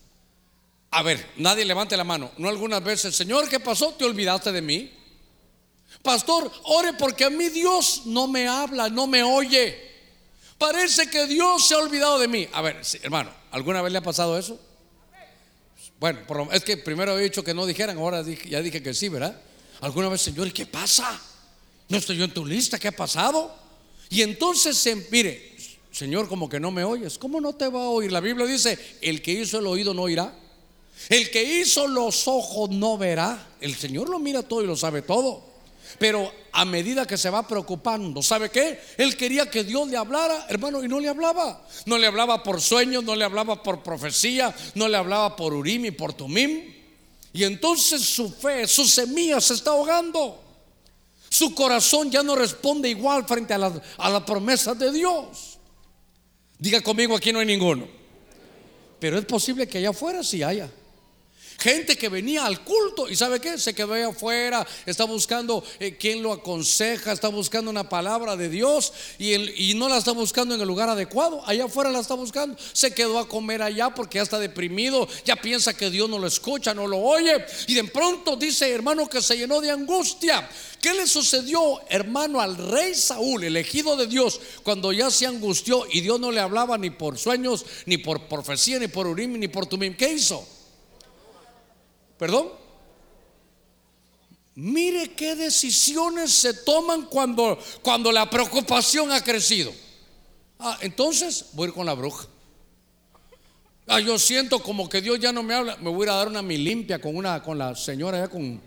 S1: A ver, nadie levante la mano. No algunas veces, Señor, ¿qué pasó? ¿Te olvidaste de mí? Pastor, ore porque a mí Dios no me habla, no me oye. Parece que Dios se ha olvidado de mí. A ver, hermano, ¿alguna vez le ha pasado eso? Bueno, es que primero he dicho que no dijeran, ahora ya dije que sí, ¿verdad? ¿Alguna vez, Señor, ¿y qué pasa? No estoy yo en tu lista, ¿qué ha pasado? Y entonces, mire, Señor, como que no me oyes. ¿Cómo no te va a oír? La Biblia dice, el que hizo el oído no oirá. El que hizo los ojos no verá. El Señor lo mira todo y lo sabe todo. Pero a medida que se va preocupando, ¿sabe qué? Él quería que Dios le hablara, hermano, y no le hablaba. No le hablaba por sueños, no le hablaba por profecía, no le hablaba por Urim y por Tumim. Y entonces su fe, su semilla se está ahogando. Su corazón ya no responde igual frente a la, a promesa de Dios. Diga conmigo, aquí no hay ninguno. Pero es posible que allá afuera sí haya. Gente que venía al culto y sabe qué, se quedó ahí afuera, está buscando eh, quien lo aconseja, está buscando una palabra de Dios y, y, no la está buscando en el lugar adecuado, allá afuera la está buscando, se quedó a comer allá porque ya está deprimido, ya piensa que Dios no lo escucha, no lo oye y de pronto dice hermano que se llenó de angustia. ¿Qué le sucedió hermano al rey Saúl, elegido de Dios, cuando ya se angustió y Dios no le hablaba ni por sueños, ni por profecía, ni por Urim, ni por Tumim? ¿Qué hizo? ¿Perdón? Mire qué decisiones se toman cuando, cuando la preocupación ha crecido. Ah, entonces voy a ir con la bruja. Ah, yo siento como que Dios ya no me habla. Me voy a, dar una mi limpia con una, con la señora ya con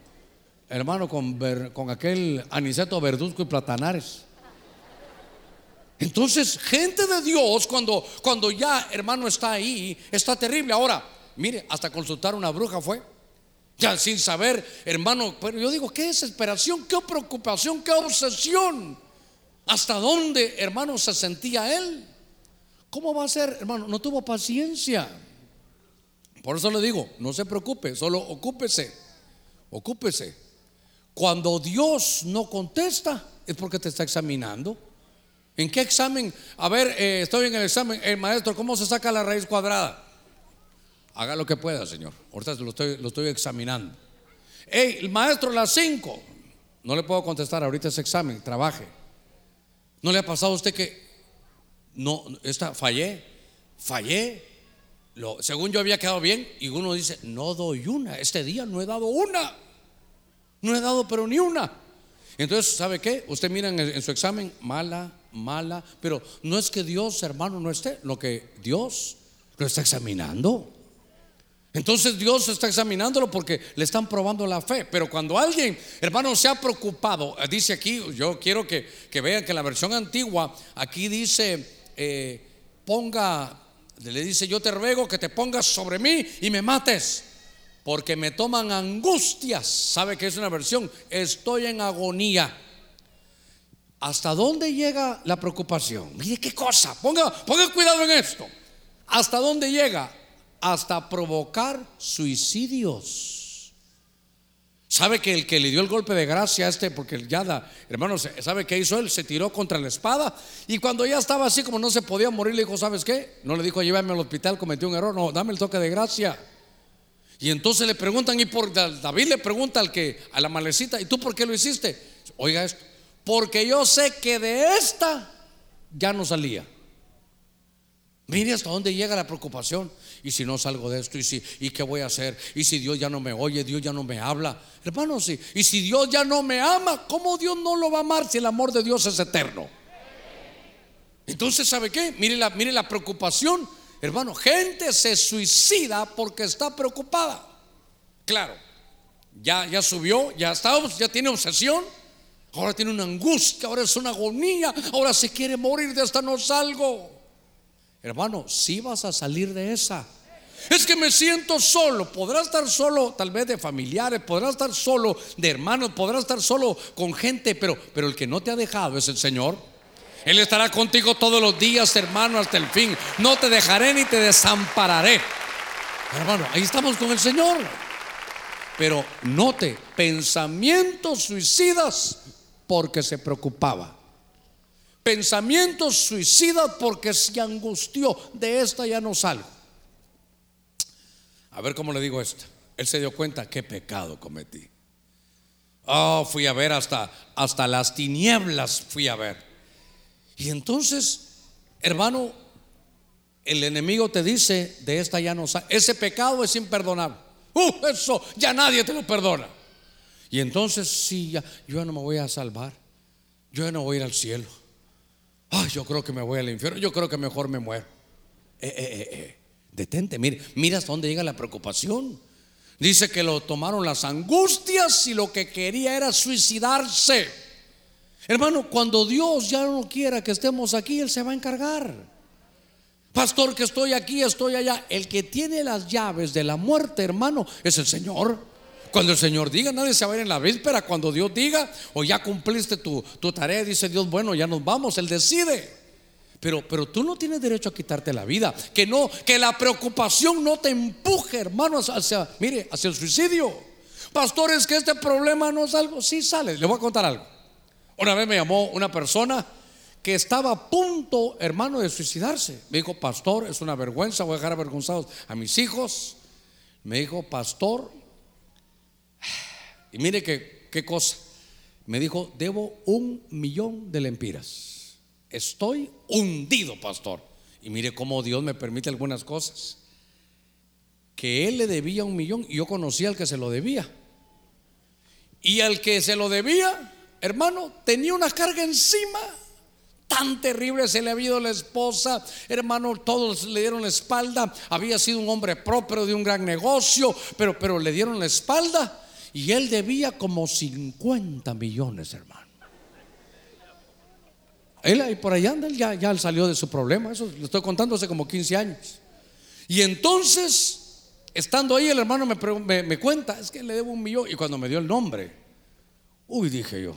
S1: hermano, con, con aquel aniceto verduzco y platanares. Entonces, gente de Dios, cuando, cuando ya hermano está ahí, está terrible. Ahora, mire, hasta consultar una bruja fue. Ya sin saber, hermano, pero yo digo, qué desesperación, qué preocupación, qué obsesión. ¿Hasta dónde, hermano, se sentía él? ¿Cómo va a ser, hermano? No tuvo paciencia. Por eso le digo, no se preocupe, solo ocúpese, ocúpese. Cuando Dios no contesta, es porque te está examinando. ¿En qué examen? A ver, eh, estoy en el examen, el maestro, ¿cómo se saca la raíz cuadrada? Haga lo que pueda, Señor. Ahorita lo estoy, lo estoy examinando. Hey, el maestro, las cinco. No le puedo contestar ahorita ese examen, trabaje. ¿No le ha pasado a usted que no, esta, fallé, fallé? Según yo había quedado bien y uno dice, no doy una, este día no he dado una. No he dado pero ni una. Entonces, ¿sabe qué? Usted mira en, en su examen, mala, mala, pero no es que Dios, hermano, no esté, lo que Dios lo está examinando. Entonces Dios está examinándolo porque le están probando la fe. Pero cuando alguien, hermano, se ha preocupado, dice aquí, yo quiero que, vean que la versión antigua, aquí dice, eh, ponga, le dice, yo te ruego que te pongas sobre mí y me mates, porque me toman angustias. ¿Sabe que es una versión? Estoy en agonía. ¿Hasta dónde llega la preocupación? Mire qué cosa, ponga, ponga cuidado en esto. ¿Hasta dónde llega? Hasta provocar suicidios. ¿Sabe que el que le dio el golpe de gracia a este, porque ya da, hermano, ¿sabe qué hizo él? Se tiró contra la espada y cuando ya estaba así como no se podía morir, le dijo, ¿sabes qué? No le dijo, llévame al hospital, cometió un error, no, dame el toque de gracia. Y entonces le preguntan, y por David le pregunta al que, a la malecita, ¿y tú por qué lo hiciste? Oiga esto, porque yo sé que de esta ya no salía. Mire hasta dónde llega la preocupación. Y si no salgo de esto, y si, ¿y qué voy a hacer? Y si Dios ya no me oye, Dios ya no me habla. Hermano, sí. Y si Dios ya no me ama, ¿cómo Dios no lo va a amar si el amor de Dios es eterno? Entonces, ¿sabe qué? Mire la, mire la preocupación. Hermano, gente se suicida porque está preocupada. Claro, ya, ya subió, ya está, ya tiene obsesión. Ahora tiene una angustia, ahora es una agonía, ahora se quiere morir de esta no salgo. Hermano, si vas a salir de esa. Es que me siento solo. Podrás estar solo, tal vez de familiares, podrás estar solo de hermanos, podrás estar solo con gente, pero, pero el que no te ha dejado es el Señor. Él estará contigo todos los días, hermano, hasta el fin. No te dejaré ni te desampararé. Hermano, ahí estamos con el Señor. Pero note, pensamientos suicidas porque se preocupaba pensamientos suicidas porque se angustió. De esta ya no salgo. A ver cómo le digo esto. Él se dio cuenta qué pecado cometí. Oh, fui a ver hasta, hasta las tinieblas, fui a ver. Y entonces, hermano, el enemigo te dice, de esta ya no salgo. Ese pecado es imperdonable. Uh, eso ya nadie te lo perdona. Y entonces, sí, ya, yo no me voy a salvar. Yo no voy a ir al cielo. Ay, yo creo que me voy al infierno, yo creo que mejor me muero. Eh, eh, eh. Detente, mira, mira hasta dónde llega la preocupación. Dice que lo tomaron las angustias y lo que quería era suicidarse. Hermano, cuando Dios ya no quiera que estemos aquí, Él se va a encargar. Pastor, que estoy aquí, estoy allá. El que tiene las llaves de la muerte, hermano, es el Señor. Cuando el Señor diga, nadie se va a ir en la víspera. Cuando Dios diga, o ya cumpliste tu, tarea, dice Dios, bueno, ya nos vamos, Él decide. Pero, pero tú no tienes derecho a quitarte la vida. Que no, que la preocupación no te empuje, hermano, hacia, mire, hacia el suicidio. Pastores, que este problema no es algo. Sí sale. Le voy a contar algo. Una vez me llamó una persona que estaba a punto, hermano, de suicidarse. Me dijo, pastor, es una vergüenza, voy a dejar avergonzados a mis hijos. Me dijo, pastor, y mire qué, cosa. Me dijo, debo un millón de lempiras. Estoy hundido, pastor. Y mire cómo Dios me permite algunas cosas. Que él le debía un millón y yo conocía al que se lo debía. Y al que se lo debía, hermano, tenía una carga encima. Tan terrible se le había ido la esposa, hermano, todos le dieron la espalda. Había sido un hombre propio de un gran negocio, pero, pero le dieron la espalda. Y él debía como 50 millones, hermano. Él ahí por allá anda, ya, ya salió de su problema. Eso lo estoy contando hace como 15 años. Y entonces, estando ahí, el hermano me, me, cuenta, es que le debo un millón. Y cuando me dio el nombre, uy, dije yo,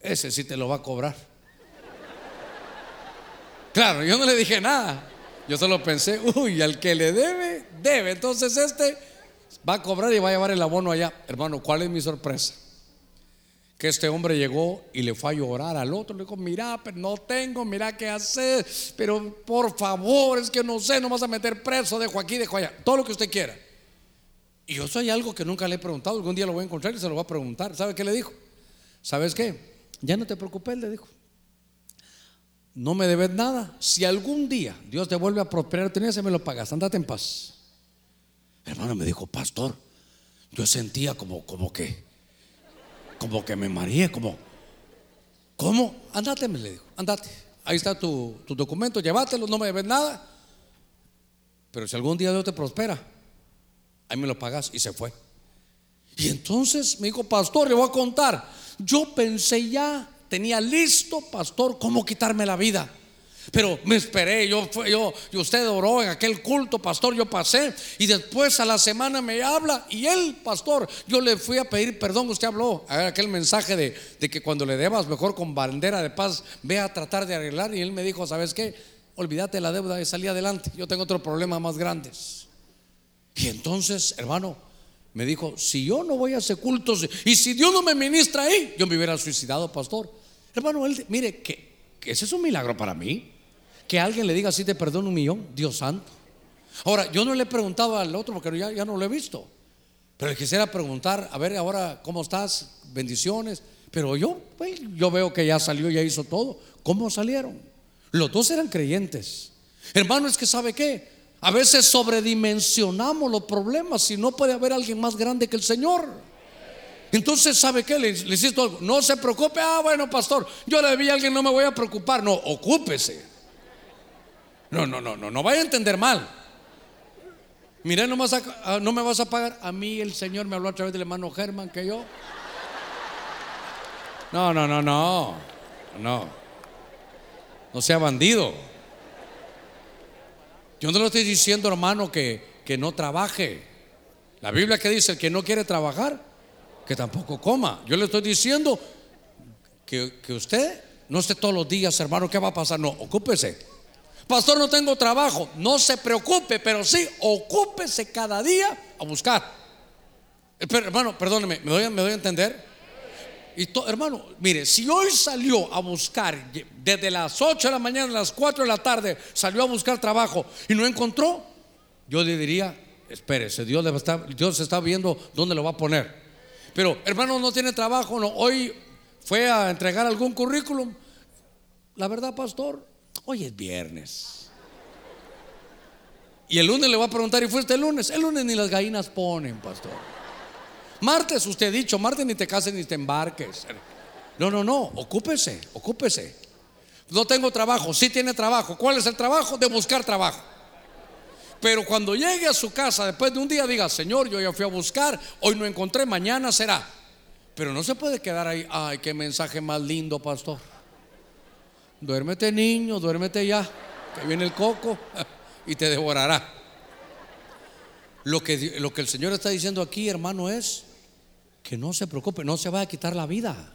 S1: ese sí te lo va a cobrar. Claro, yo no le dije nada. Yo solo pensé, uy, al que le debe, debe. Entonces este va a cobrar y va a llevar el abono allá. Hermano, ¿cuál es mi sorpresa? Que este hombre llegó y le fue a llorar al otro. Le dijo, mira, pero no tengo, mira qué hacer. Pero por favor, es que no sé, no vas a meter preso, dejo aquí, dejo allá. Todo lo que usted quiera. Y yo soy algo que nunca le he preguntado. Algún día lo voy a encontrar y se lo voy a preguntar. ¿Sabe qué le dijo? ¿Sabes qué? Ya no te preocupes, le dijo. No me debes nada. Si algún día Dios te vuelve a prosperar, tenés, me lo pagas. Andate en paz. Hermano me dijo, pastor, yo sentía como, como que, como que me mareé, como, ¿cómo? Andate, me le dijo, andate. Ahí está tu, tu documento, llévatelo, no me debes nada. Pero si algún día Dios te prospera, ahí me lo pagas y se fue. Y entonces me dijo, pastor, le voy a contar. Yo pensé ya, tenía listo, pastor, cómo quitarme la vida. Pero me esperé, yo, yo, y usted oró en aquel culto, pastor, yo pasé. Y después a la semana me habla y él, pastor, yo le fui a pedir perdón. Usted habló, a aquel mensaje de, de que cuando le debas mejor con bandera de paz, ve a tratar de arreglar. Y él me dijo, ¿sabes qué? Olvídate la deuda y salí adelante. Yo tengo otro problema más grandes. Y entonces, hermano, me dijo, si yo no voy a hacer cultos y si Dios no me ministra ahí, yo me hubiera suicidado, pastor. Hermano, él, mire, que ese es un milagro para mí. Que alguien le diga así, te perdono un millón, Dios santo. Ahora, yo no le he preguntado al otro porque ya, no lo he visto. Pero le quisiera preguntar, a ver, ahora, ¿cómo estás? Bendiciones. Pero yo, pues, yo veo que ya salió, ya hizo todo. ¿Cómo salieron? Los dos eran creyentes. Hermano, es que sabe qué? A veces sobredimensionamos los problemas si no puede haber alguien más grande que el Señor. Entonces, ¿sabe qué? Le, le insisto algo. No se preocupe. Ah, bueno, pastor, yo le vi a alguien, no me voy a preocupar. No, ocúpese. No, no, no, no, no vaya a entender mal. Mire, no, no me vas a pagar. A mí el Señor me habló a través del hermano Germán que yo. No, no, no, no. No. No sea bandido. Yo no le estoy diciendo, hermano, que, que no trabaje. La Biblia que dice, el que no quiere trabajar, que tampoco coma. Yo le estoy diciendo que, que usted no esté todos los días, hermano, ¿qué va a pasar? No, ocúpese. Pastor, no tengo trabajo. No se preocupe, pero sí, ocúpese cada día a buscar. Pero, hermano, perdóneme, ¿me doy, ¿me doy a entender? Y hermano, mire, si hoy salió a buscar desde las 8 de la mañana a las 4 de la tarde, salió a buscar trabajo y no encontró, yo le diría, espérese, Dios, le Dios está viendo dónde lo va a poner. Pero, hermano, no tiene trabajo, no, hoy fue a entregar algún currículum. La verdad, pastor, hoy es viernes. Y el lunes le va a preguntar, ¿y fuiste el lunes? El lunes ni las gallinas ponen, pastor. Martes, usted ha dicho, martes ni te cases ni te embarques. No, no, no, ocúpese, ocúpese. No tengo trabajo, sí tiene trabajo. ¿Cuál es el trabajo? De buscar trabajo. Pero cuando llegue a su casa después de un día diga, Señor, yo ya fui a buscar, hoy no encontré, mañana será. Pero no se puede quedar ahí, ay, qué mensaje más lindo, pastor. Duérmete niño, duérmete ya, que viene el coco y te devorará. Lo que, lo que el Señor está diciendo aquí, hermano, es, que no se preocupe, no se va a quitar la vida.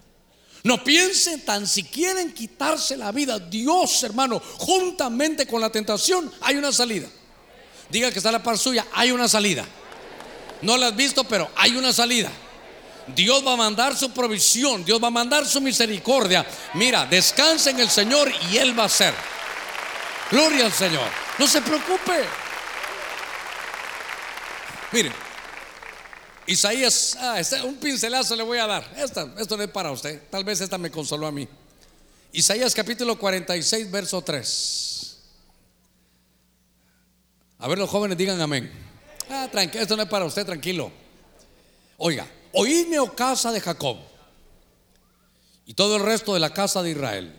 S1: No piensen tan siquiera en quitarse la vida. Dios, hermano, juntamente con la tentación, hay una salida. Diga que está la par suya, hay una salida. No la has visto, pero hay una salida. Dios va a mandar su provisión, Dios va a mandar su misericordia. Mira, descansa en el Señor y Él va a hacer. Gloria al Señor. No se preocupe. Mire, Isaías, ah, este, un pincelazo le voy a dar. Esta, esto no es para usted. Tal vez esta me consoló a mí. Isaías capítulo 46, verso 3. A ver, los jóvenes digan amén. Ah, tranquilo, esto no es para usted, tranquilo. Oiga, oídme, oh casa de Jacob, y todo el resto de la casa de Israel.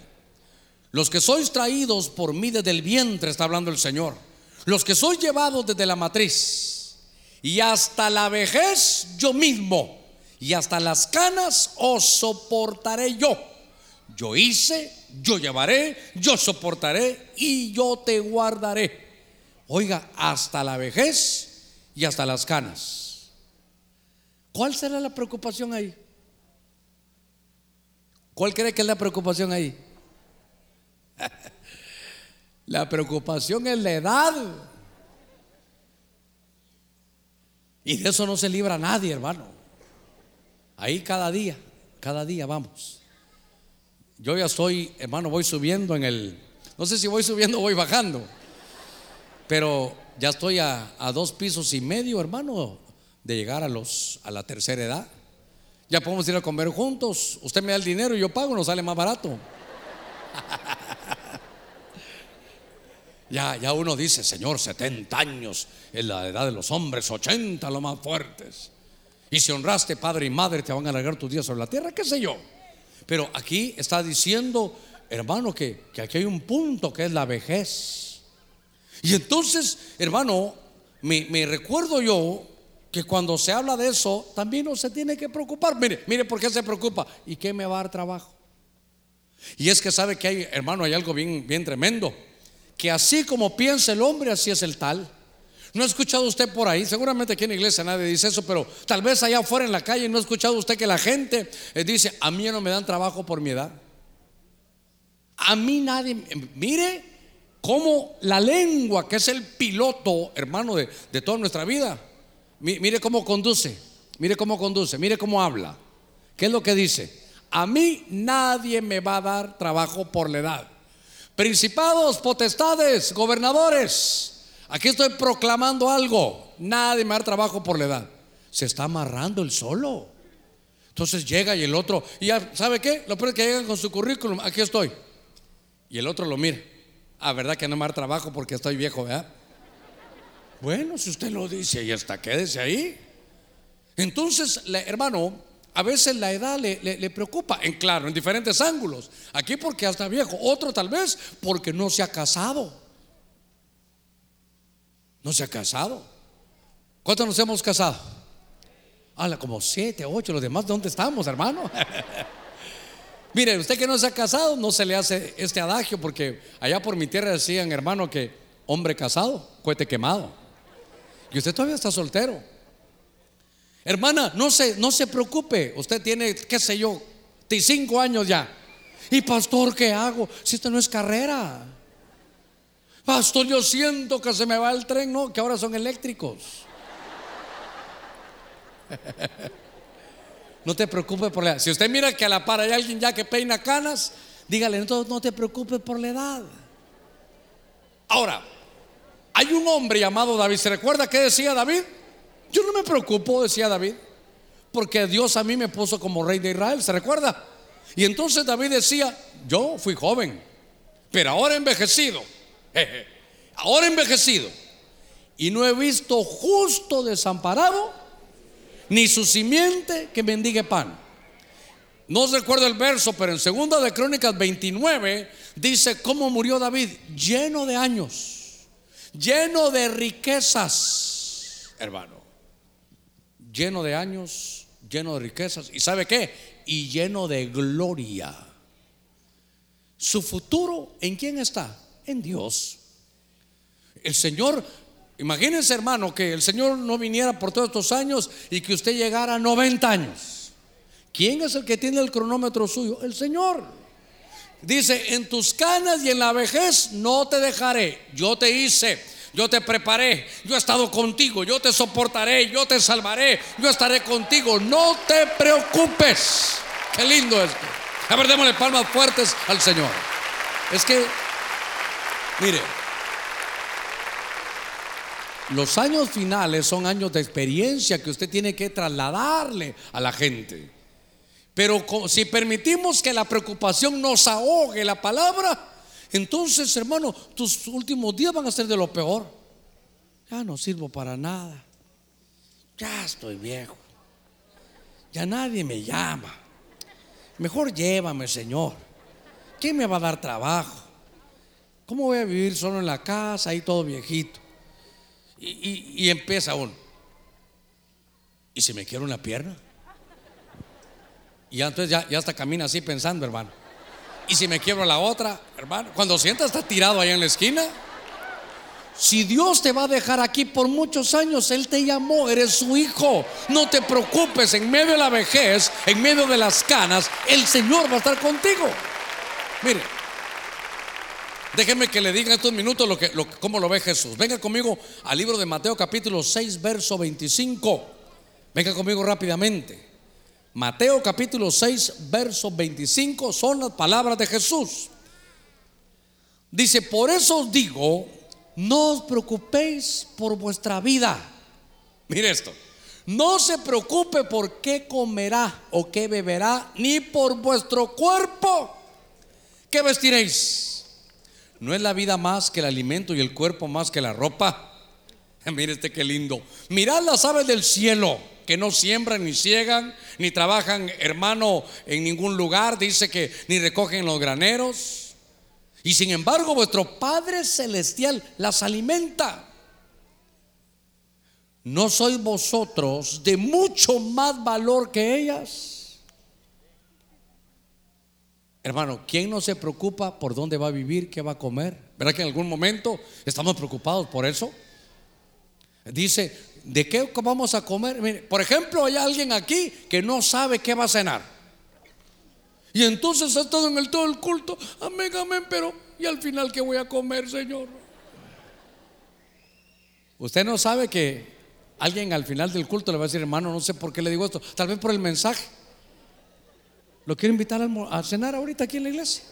S1: Los que sois traídos por mí desde el vientre, está hablando el Señor. Los que sois llevados desde la matriz y hasta la vejez yo mismo, y hasta las canas os soportaré yo. Yo hice, yo llevaré, yo soportaré y yo te guardaré. Oiga, hasta la vejez y hasta las canas. ¿Cuál será la preocupación ahí? ¿Cuál cree que es la preocupación ahí? la preocupación es la edad. Y de eso no se libra nadie, hermano. Ahí cada día, cada día vamos. Yo ya estoy, hermano, voy subiendo en el, no sé si voy subiendo o voy bajando, pero ya estoy a, dos pisos y medio, hermano, de llegar a, los, a la tercera edad. Ya podemos ir a comer juntos. Usted me da el dinero y yo pago, nos sale más barato. Ya, ya uno dice, Señor, 70 años en la edad de los hombres, 80 los más fuertes. Y si honraste padre y madre, te van a alargar tus días sobre la tierra, qué sé yo. Pero aquí está diciendo, hermano, que, que aquí hay un punto que es la vejez. Y entonces, hermano, me, recuerdo yo que cuando se habla de eso, también no se tiene que preocupar. Mire, mire por qué se preocupa. ¿Y qué me va a dar trabajo? Y es que sabe que hay, hermano, hay algo bien, bien tremendo. Que así como piensa el hombre, así es el tal. ¿No ha escuchado usted por ahí? Seguramente aquí en la iglesia nadie dice eso, pero tal vez allá afuera en la calle no ha escuchado usted que la gente eh, dice, a mí no me dan trabajo por mi edad. A mí nadie, mire cómo la lengua, que es el piloto, hermano, de, de toda nuestra vida, Mire cómo conduce, mire cómo conduce, mire cómo habla. ¿Qué es lo que dice? A mí nadie me va a dar trabajo por la edad. Principados, potestades, gobernadores. Aquí estoy proclamando algo. Nadie me va a dar trabajo por la edad. Se está amarrando el solo. Entonces llega y el otro, y ya, ¿sabe qué? Lo peor es que llegan con su currículum, aquí estoy. Y el otro lo mira. Ah, ¿verdad que no me a dar trabajo porque estoy viejo, verdad? Bueno, si usted lo dice y hasta quédese ahí. Entonces, hermano, a veces la edad le, preocupa, en claro, en diferentes ángulos. Aquí porque hasta viejo, otro tal vez porque no se ha casado. No se ha casado. ¿Cuántos nos hemos casado? Habla como siete, ocho, los demás, ¿dónde estamos, hermano? Mire, usted que no se ha casado, no se le hace este adagio, porque allá por mi tierra decían, hermano, que hombre casado, cohete quemado. Y usted todavía está soltero. Hermana, no se, no se preocupe. Usted tiene, qué sé yo, cinco años ya. Y pastor, ¿qué hago? Si esto no es carrera. Pastor, yo siento que se me va el tren, no, que ahora son eléctricos. No te preocupes por la edad. Si usted mira que a la par hay alguien ya que peina canas, dígale, no, no te preocupes por la edad. Ahora, hay un hombre llamado David. ¿Se recuerda qué decía David? Yo no me preocupo, decía David, porque Dios a mí me puso como rey de Israel. ¿Se recuerda? Y entonces David decía, yo fui joven, pero ahora envejecido. Ahora envejecido. Y no he visto justo desamparado, ni su simiente que mendigue pan. No recuerdo el verso, pero en segunda de Crónicas 29 dice cómo murió David, lleno de años lleno de riquezas, hermano, lleno de años, lleno de riquezas. ¿Y sabe qué? Y lleno de gloria. Su futuro, ¿en quién está? En Dios. El Señor, imagínense hermano, que el Señor no viniera por todos estos años y que usted llegara a 90 años. ¿Quién es el que tiene el cronómetro suyo? El Señor. Dice, en tus canas y en la vejez no te dejaré. Yo te hice, yo te preparé, yo he estado contigo, yo te soportaré, yo te salvaré, yo estaré contigo. No te preocupes. Qué lindo esto. A ver, démosle palmas fuertes al Señor. Es que, mire, los años finales son años de experiencia que usted tiene que trasladarle a la gente. Pero si permitimos que la preocupación nos ahogue la palabra, entonces, hermano, tus últimos días van a ser de lo peor. Ya no sirvo para nada. Ya estoy viejo. Ya nadie me llama. Mejor llévame, Señor. ¿Quién me va a dar trabajo? ¿Cómo voy a vivir solo en la casa, ahí todo viejito? Y, empieza uno. ¿Y si me quiero una pierna? Y entonces ya, ya hasta camina así pensando, hermano. Y si me quiebro la otra, hermano, cuando sienta está tirado allá en la esquina. Si Dios te va a dejar aquí por muchos años, Él te llamó, eres su hijo. No te preocupes, en medio de la vejez, en medio de las canas, el Señor va a estar contigo. Mire, déjeme que le diga en estos minutos lo que, lo, cómo lo ve Jesús. Venga conmigo al libro de Mateo capítulo 6, verso 25. Venga conmigo rápidamente. Mateo capítulo 6, verso 25 son las palabras de Jesús. Dice, por eso os digo, no os preocupéis por vuestra vida. Mire esto, no se preocupe por qué comerá o qué beberá, ni por vuestro cuerpo. ¿Qué vestiréis? ¿No es la vida más que el alimento y el cuerpo más que la ropa? Mire este qué lindo. Mirad las aves del cielo que no siembran ni ciegan, ni trabajan, hermano, en ningún lugar. Dice que ni recogen los graneros. Y sin embargo, vuestro Padre Celestial las alimenta. ¿no sois vosotros de mucho más valor que ellas? Hermano, ¿quién no se preocupa por dónde va a vivir, qué va a comer? ¿Verdad que en algún momento estamos preocupados por eso? Dice, ¿de qué vamos a comer? por ejemplo, hay alguien aquí que no sabe qué va a cenar. Y entonces ha estado en el todo el culto, amén, amén, pero ¿y al final qué voy a comer, Señor? Usted no sabe que alguien al final del culto le va a decir, hermano, no sé por qué le digo esto, tal vez por el mensaje. Lo quiero invitar a cenar ahorita aquí en la iglesia.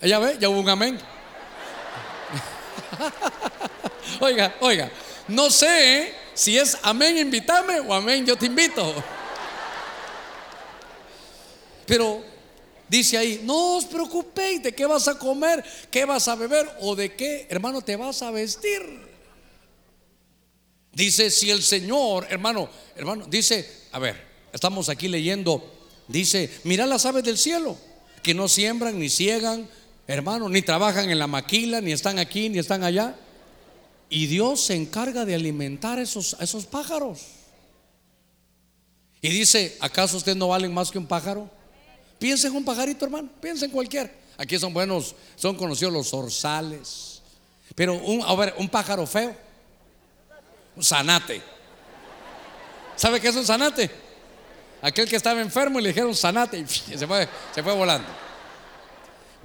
S1: Ya ve, ya hubo un amén. oiga, oiga, no sé si es amén, invítame o amén, yo te invito. Pero dice ahí, no os preocupéis de qué vas a comer, qué vas a beber o de qué, hermano, te vas a vestir. Dice, si el Señor, hermano, hermano, dice, a ver, estamos aquí leyendo, dice, mira las aves del cielo, que no siembran ni ciegan, hermano, ni trabajan en la maquila, ni están aquí, ni están allá. Y Dios se encarga de alimentar esos, esos pájaros. Y dice, ¿acaso ustedes no valen más que un pájaro? Piensa en un pajarito, hermano, piensa en cualquier. Aquí son buenos, son conocidos los orzales. Pero un, a ver, un pájaro feo, un zanate. ¿Sabe qué es un zanate? Aquel que estaba enfermo y le dijeron zanate y se fue, volando.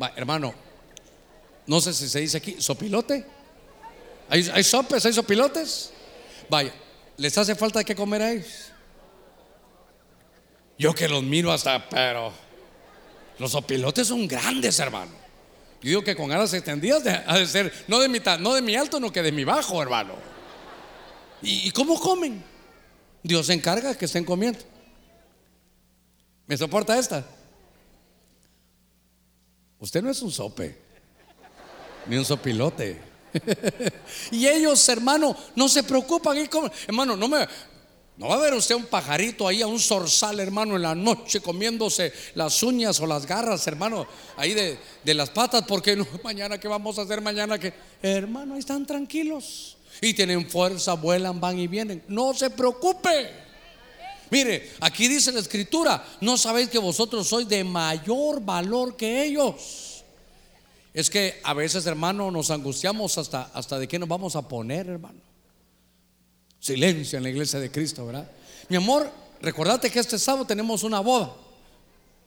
S1: Va, hermano, no sé si se dice aquí, sopilote. ¿Hay, sopes? ¿Hay sopilotes? Vaya, ¿les hace falta que comer a ellos? Yo que los miro hasta, pero los sopilotes son grandes, hermano. Yo digo que con alas extendidas ha de ser, no de mi, no de mi alto, no que de mi bajo, hermano. ¿Y, cómo comen? Dios encarga que estén comiendo. ¿Me soporta esta? Usted no es un sope, ni un sopilote. y ellos, hermano, no se preocupan. Hermano, no me, no va a ver usted un pajarito ahí, a un zorzal, hermano, en la noche comiéndose las uñas o las garras, hermano, ahí de, de las patas, porque no, mañana qué vamos a hacer, mañana que, hermano, ahí están tranquilos y tienen fuerza, vuelan, van y vienen. No se preocupe. Mire, aquí dice la escritura, no sabéis que vosotros sois de mayor valor que ellos. Es que a veces, hermano, nos angustiamos hasta, hasta de qué nos vamos a poner, hermano. Silencio en la iglesia de Cristo, ¿verdad? Mi amor, recordate que este sábado tenemos una boda.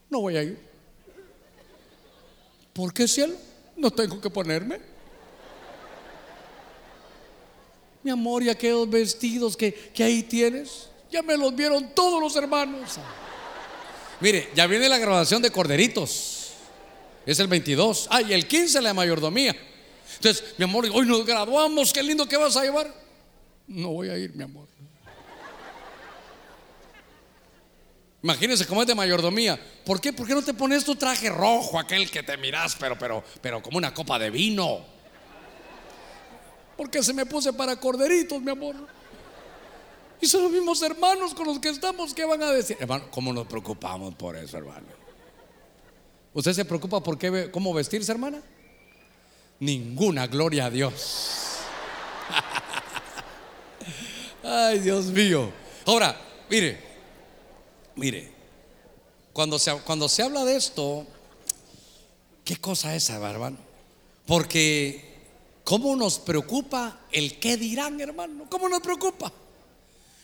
S1: No voy a ir. ¿Por qué, cielo? No tengo que ponerme. Mi amor, y aquellos vestidos que, que ahí tienes, ya me los vieron todos los hermanos. Mire, ya viene la grabación de Corderitos. Es el 22. Ah, y el 15 la mayordomía. Entonces, mi amor, hoy nos graduamos, qué lindo que vas a llevar. No voy a ir, mi amor. Imagínense cómo es de mayordomía. ¿Por qué? ¿Por qué no te pones tu traje rojo, aquel que te miras, pero, pero, pero como una copa de vino? Porque se me puse para corderitos, mi amor. Y son los mismos hermanos con los que estamos, ¿qué van a decir? Hermano, ¿cómo nos preocupamos por eso, hermano? ¿Usted se preocupa por qué, cómo vestirse, hermana? Ninguna, gloria a Dios. Ay, Dios mío. Ahora, mire, mire, cuando se, cuando se habla de esto, ¿qué cosa es hermano? Porque, ¿cómo nos preocupa el qué dirán, hermano? ¿Cómo nos preocupa?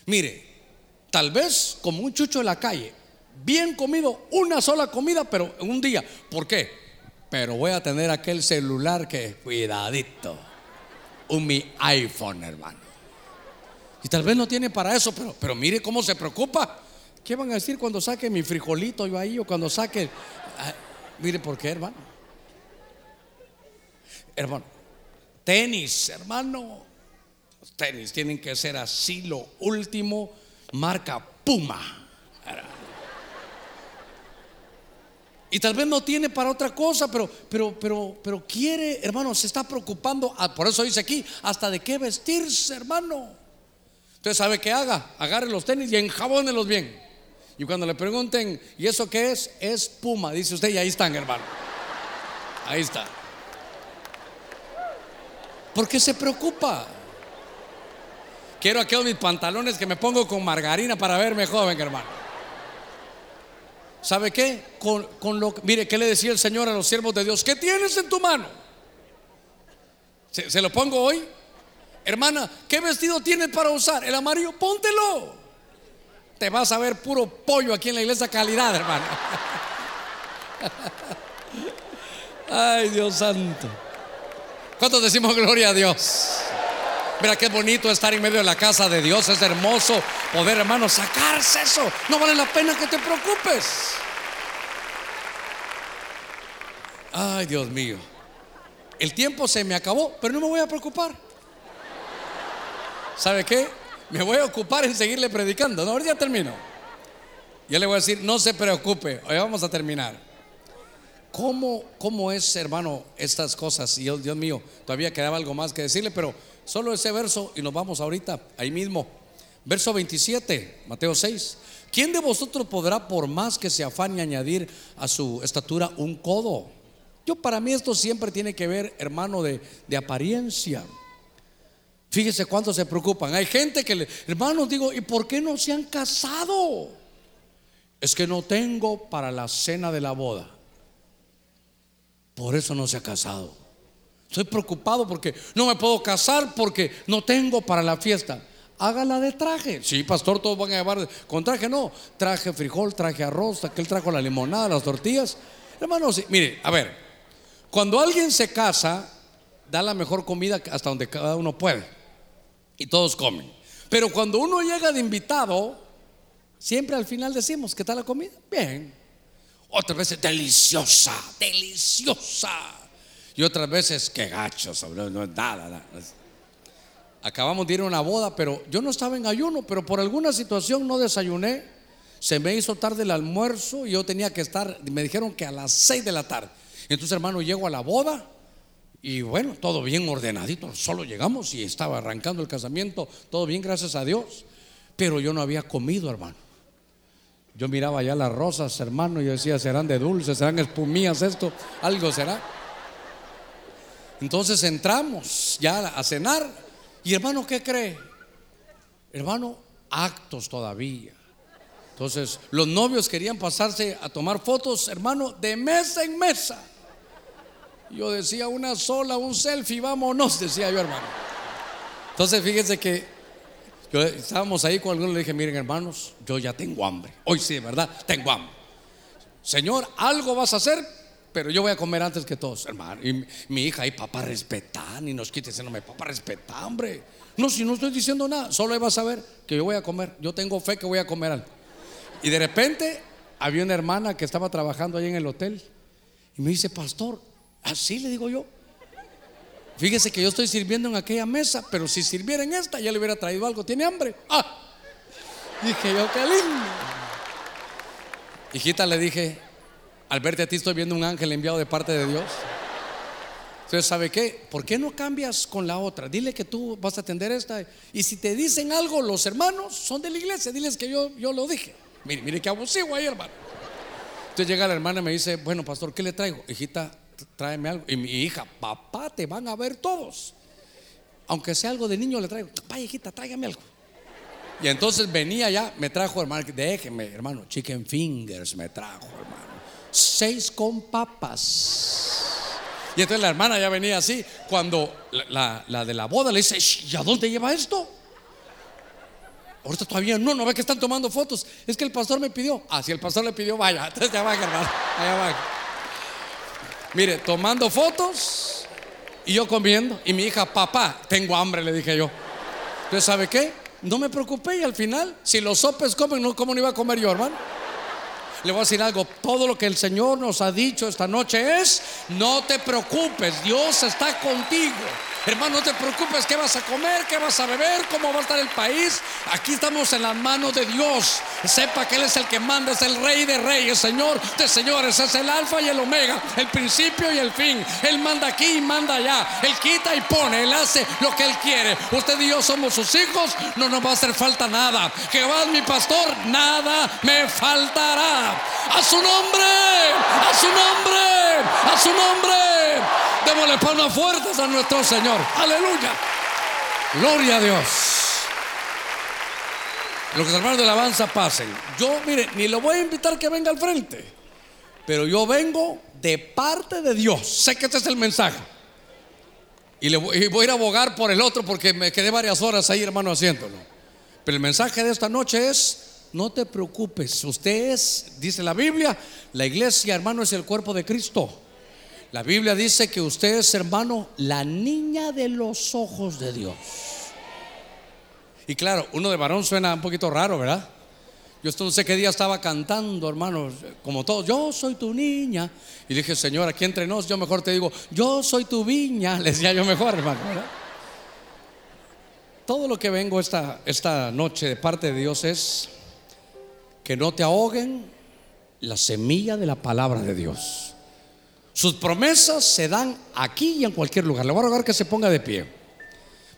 S1: Mire, tal vez como un chucho de la calle, bien comido, una sola comida, pero en un día. ¿Por qué? Pero voy a tener aquel celular que, cuidadito, un mi iPhone, hermano. Y tal vez no tiene para eso, pero, pero mire cómo se preocupa. ¿Qué van a decir cuando saque mi frijolito yo ahí o cuando saque... Ah, mire por qué, hermano. Hermano, tenis, hermano. Tenis tienen que ser así, lo último, marca Puma. Y tal vez no tiene para otra cosa, pero, pero, pero, pero quiere, hermano, se está preocupando. Ah, por eso dice aquí, hasta de qué vestirse, hermano. Entonces, ¿sabe qué haga? Agarre los tenis y enjabónelos bien. Y cuando le pregunten, ¿y eso qué es? Es puma, dice usted, y ahí están, hermano. Ahí está. ¿Por qué se preocupa? Quiero aquellos mis pantalones que me pongo con margarina para verme joven, hermano. ¿Sabe qué? Con, con lo, mire, ¿qué le decía el Señor a los siervos de Dios? ¿Qué tienes en tu mano? ¿Se, se lo pongo hoy? Hermana, ¿qué vestido tienes para usar? El amarillo, póntelo. Te vas a ver puro pollo aquí en la iglesia calidad, hermano. Ay, Dios santo. ¿Cuántos decimos gloria a Dios? Mira qué bonito estar en medio de la casa de Dios. Es hermoso poder, hermano, sacarse eso. No vale la pena que te preocupes. Ay, Dios mío. El tiempo se me acabó, pero no me voy a preocupar. ¿Sabe qué? Me voy a ocupar en seguirle predicando. No, ahora ya termino. Ya le voy a decir, no se preocupe. Hoy vamos a terminar. ¿Cómo, cómo es, hermano, estas cosas? Y Dios, mío, todavía quedaba algo más que decirle, pero Solo ese verso y nos vamos ahorita, ahí mismo. Verso 27, Mateo 6. ¿Quién de vosotros podrá, por más que se afane, añadir a su estatura un codo? Yo para mí esto siempre tiene que ver, hermano, de, de apariencia. Fíjese cuánto se preocupan. Hay gente que, le, hermanos, digo, ¿y por qué no se han casado? Es que no tengo para la cena de la boda. Por eso no se ha casado. Estoy preocupado porque no me puedo casar porque no tengo para la fiesta. Hágala de traje. Sí, pastor, todos van a llevar con traje. No, traje frijol, traje arroz, aquel trajo la limonada, las tortillas. Hermanos, sí, mire, a ver, cuando alguien se casa, da la mejor comida hasta donde cada uno puede. Y todos comen. Pero cuando uno llega de invitado, siempre al final decimos, ¿qué tal la comida? Bien. Otra vez deliciosa, deliciosa. Y otras veces, que gachos, no, no, nada, nada. Acabamos de ir a una boda, pero yo no estaba en ayuno, pero por alguna situación no desayuné. Se me hizo tarde el almuerzo y yo tenía que estar, me dijeron que a las 6 de la tarde. Entonces, hermano, llego a la boda y bueno, todo bien ordenadito. Solo llegamos y estaba arrancando el casamiento, todo bien, gracias a Dios. Pero yo no había comido, hermano. Yo miraba ya las rosas, hermano, y yo decía, serán de dulce, serán espumías esto, algo será. Entonces entramos ya a cenar. Y hermano, ¿qué cree? Hermano, actos todavía. Entonces, los novios querían pasarse a tomar fotos, hermano, de mesa en mesa. Yo decía una sola, un selfie, vámonos, decía yo, hermano. Entonces, fíjense que estábamos ahí con algunos, le dije, miren, hermanos, yo ya tengo hambre. Hoy sí, verdad, tengo hambre. Señor, algo vas a hacer, pero yo voy a comer antes que todos, hermano. Y mi hija, y papá, respeta, ni nos quites ese nombre, papá, respeta, hombre. No, si no estoy diciendo nada, solo va a saber que yo voy a comer. Yo tengo fe que voy a comer algo. Y de repente había una hermana que estaba trabajando ahí en el hotel y me dice, pastor, así le digo yo. Fíjese que yo estoy sirviendo en aquella mesa, pero si sirviera en esta, ya le hubiera traído algo. ¿Tiene hambre? Ah, dije yo, qué lindo. Hijita, le dije, al verte a ti estoy viendo un ángel enviado de parte de Dios. Entonces, ¿sabe qué? ¿Por qué no cambias con la otra? Dile que tú vas a atender esta. Y si te dicen algo, los hermanos son de la iglesia, diles que yo, yo lo dije. Mire, mire qué abusivo ahí, hermano. Entonces llega la hermana y me dice, bueno, pastor, ¿qué le traigo? Hijita, tráeme algo. Y mi hija, papá, te van a ver todos. Aunque sea algo de niño, le traigo. Papá, hijita, tráigame algo. Y entonces venía ya, me trajo, hermano, déjeme, hermano, chicken fingers me trajo, hermano seis con papas. Y entonces la hermana ya venía así. Cuando la, de la boda le dice, ¿y a dónde lleva esto? Ahorita todavía no, no ve que están tomando fotos. Es que el pastor me pidió. Ah, si el pastor le pidió, vaya. Entonces ya va, hermano. Allá va. Mire, tomando fotos y yo comiendo. Y mi hija, papá, tengo hambre, le dije yo. Entonces, ¿sabe qué? No me preocupé y al final, si los sopes comen, ¿cómo no iba a comer yo, hermano? Le voy a decir algo, todo lo que el Señor nos ha dicho esta noche es, no te preocupes, Dios está contigo. Hermano, no te preocupes qué vas a comer, qué vas a beber, cómo va a estar el país. Aquí estamos en las manos de Dios. Sepa que Él es el que manda, es el Rey de Reyes, Señor de Señores, es el Alfa y el Omega, el principio y el fin. Él manda aquí y manda allá. Él quita y pone, Él hace lo que Él quiere. Usted y yo somos sus hijos, no nos va a hacer falta nada. Jehová es mi pastor, nada me faltará. A su nombre, a su nombre, a su nombre. Démosle palmas fuertes a nuestro Señor. Aleluya. Gloria a Dios. Los hermanos de alabanza pasen. Yo, mire, ni lo voy a invitar que venga al frente. Pero yo vengo de parte de Dios. Sé que este es el mensaje. Y, le voy, y voy a ir a abogar por el otro porque me quedé varias horas ahí, hermano, haciéndolo. Pero el mensaje de esta noche es, no te preocupes. Usted es, dice la Biblia, la iglesia, hermano, es el cuerpo de Cristo. La Biblia dice que usted es, hermano, la niña de los ojos de Dios. Y claro, uno de varón suena un poquito raro, ¿verdad? Yo no sé qué día estaba cantando, hermanos, como todos, yo soy tu niña. Y dije, Señor, aquí entre nos, yo mejor te digo, yo soy tu viña. Les decía yo mejor, hermano. Todo lo que vengo esta, esta noche de parte de Dios es que no te ahoguen la semilla de la palabra de Dios. Sus promesas se dan aquí y en cualquier lugar. Le voy a rogar que se ponga de pie.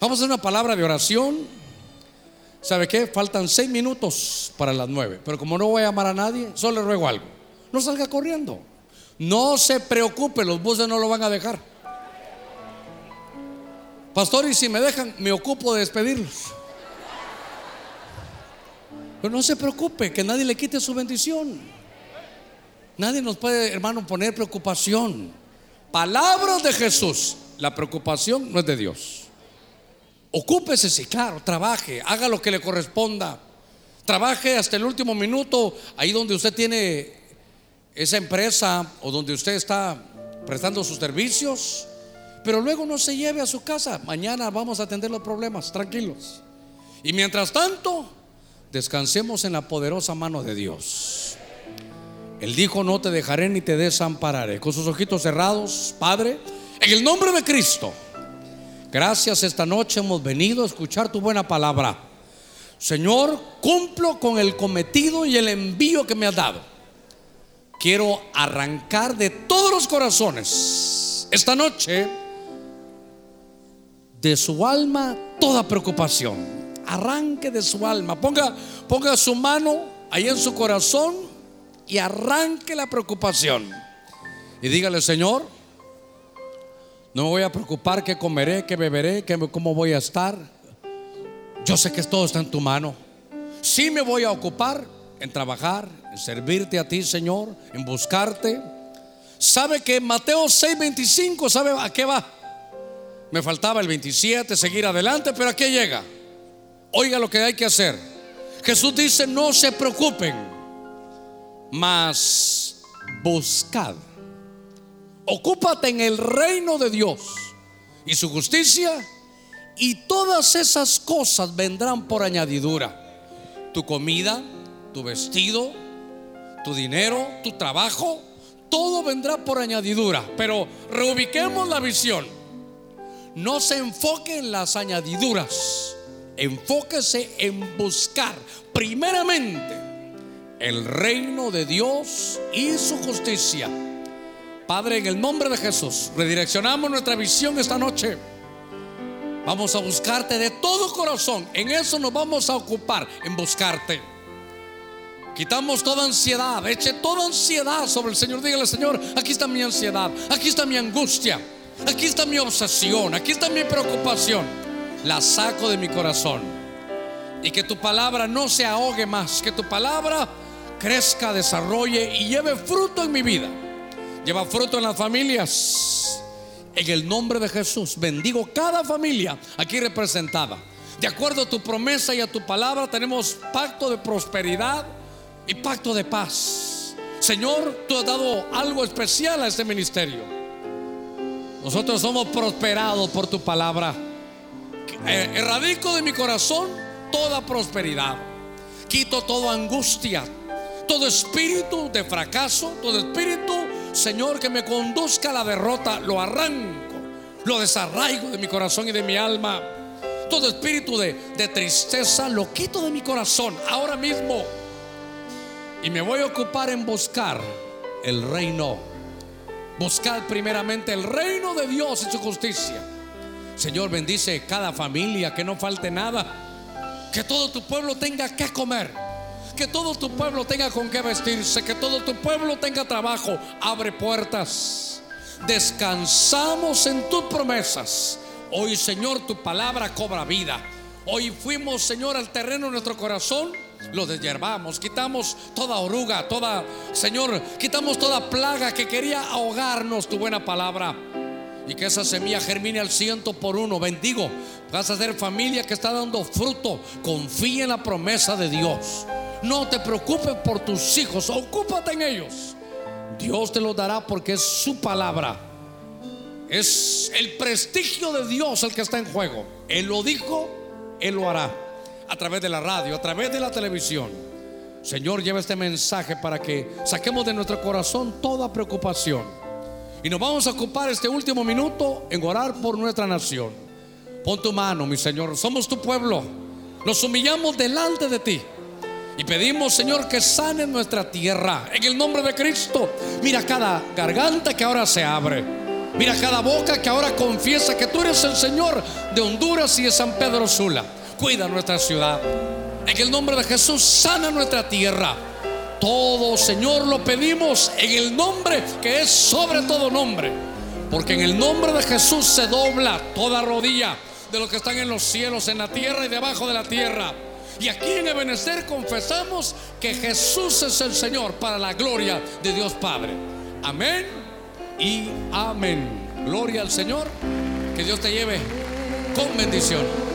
S1: Vamos a hacer una palabra de oración ¿Sabe qué? Faltan seis minutos para las nueve. Pero como no voy a llamar a nadie, solo le ruego algo. No salga corriendo. No se preocupe, los buses no lo van a dejar. Pastor, y si me dejan, me ocupo de despedirlos. Pero no se preocupe, que nadie le quite su bendición. Nadie nos puede, hermano, poner preocupación. Palabras de Jesús. La preocupación no es de Dios. Ocúpese, sí, claro, trabaje, haga lo que le corresponda. Trabaje hasta el último minuto, ahí donde usted tiene esa empresa o donde usted está prestando sus servicios, pero luego no se lleve a su casa. Mañana vamos a atender los problemas, tranquilos. Y mientras tanto, descansemos en la poderosa mano de Dios. Él dijo, no te dejaré ni te desampararé. Con sus ojitos cerrados, Padre, en el nombre de Cristo. Gracias esta noche hemos venido a escuchar tu buena palabra. Señor, cumplo con el cometido y el envío que me has dado. Quiero arrancar de todos los corazones esta noche de su alma toda preocupación. Arranque de su alma. Ponga, ponga su mano ahí en su corazón y arranque la preocupación. Y dígale, Señor, no me voy a preocupar qué comeré, qué beberé, qué, cómo voy a estar. Yo sé que todo está en tu mano. Sí me voy a ocupar en trabajar, en servirte a ti, Señor, en buscarte. ¿Sabe que Mateo 6:25, sabe a qué va? Me faltaba el 27, seguir adelante, pero ¿a qué llega? Oiga lo que hay que hacer. Jesús dice, no se preocupen, mas buscad Ocúpate en el reino de Dios y su justicia y todas esas cosas vendrán por añadidura. Tu comida, tu vestido, tu dinero, tu trabajo, todo vendrá por añadidura. Pero reubiquemos la visión. No se enfoque en las añadiduras. Enfóquese en buscar primeramente el reino de Dios y su justicia Padre, en el nombre de Jesús, redireccionamos nuestra visión esta noche. Vamos a buscarte de todo corazón. En eso nos vamos a ocupar, en buscarte. Quitamos toda ansiedad, eche toda ansiedad sobre el Señor. Dígale, Señor, aquí está mi ansiedad, aquí está mi angustia, aquí está mi obsesión, aquí está mi preocupación. La saco de mi corazón. Y que tu palabra no se ahogue más, que tu palabra crezca, desarrolle y lleve fruto en mi vida lleva fruto en las familias. En el nombre de Jesús, bendigo cada familia aquí representada. De acuerdo a tu promesa y a tu palabra, tenemos pacto de prosperidad y pacto de paz. Señor, tú has dado algo especial a este ministerio. Nosotros somos prosperados por tu palabra. Eh, erradico de mi corazón toda prosperidad. Quito toda angustia, todo espíritu de fracaso, todo espíritu Señor, que me conduzca a la derrota, lo arranco, lo desarraigo de mi corazón y de mi alma. Todo espíritu de, tristeza lo quito de mi corazón ahora mismo. Y me voy a ocupar en buscar el reino. Buscar primeramente el reino de Dios y su justicia. Señor, bendice cada familia, que no falte nada. Que todo tu pueblo tenga que comer que todo tu pueblo tenga con qué vestirse, que todo tu pueblo tenga trabajo. Abre puertas. Descansamos en tus promesas. Hoy, Señor, tu palabra cobra vida. Hoy fuimos, Señor, al terreno de nuestro corazón lo deshiervamos, quitamos toda oruga, toda, Señor, quitamos toda plaga que quería ahogarnos tu buena palabra. Y que esa semilla germine al ciento por uno. Bendigo. Vas a ser familia que está dando fruto. Confía en la promesa de Dios. No te preocupes por tus hijos. Ocúpate en ellos. Dios te los dará porque es su palabra. Es el prestigio de Dios el que está en juego. Él lo dijo, Él lo hará. A través de la radio, a través de la televisión. Señor, lleva este mensaje para que saquemos de nuestro corazón toda preocupación. Y nos vamos a ocupar este último minuto en orar por nuestra nación. Pon tu mano, mi Señor. Somos tu pueblo. Nos humillamos delante de ti. Y pedimos, Señor, que sane nuestra tierra. En el nombre de Cristo. Mira cada garganta que ahora se abre. Mira cada boca que ahora confiesa que tú eres el Señor de Honduras y de San Pedro Sula. Cuida nuestra ciudad. En el nombre de Jesús, sana nuestra tierra. Todo, Señor, lo pedimos en el nombre que es sobre todo nombre. Porque en el nombre de Jesús se dobla toda rodilla de los que están en los cielos, en la tierra y debajo de la tierra. Y aquí en Ebenezer confesamos que Jesús es el Señor para la gloria de Dios Padre. Amén y amén. Gloria al Señor. Que Dios te lleve con bendición.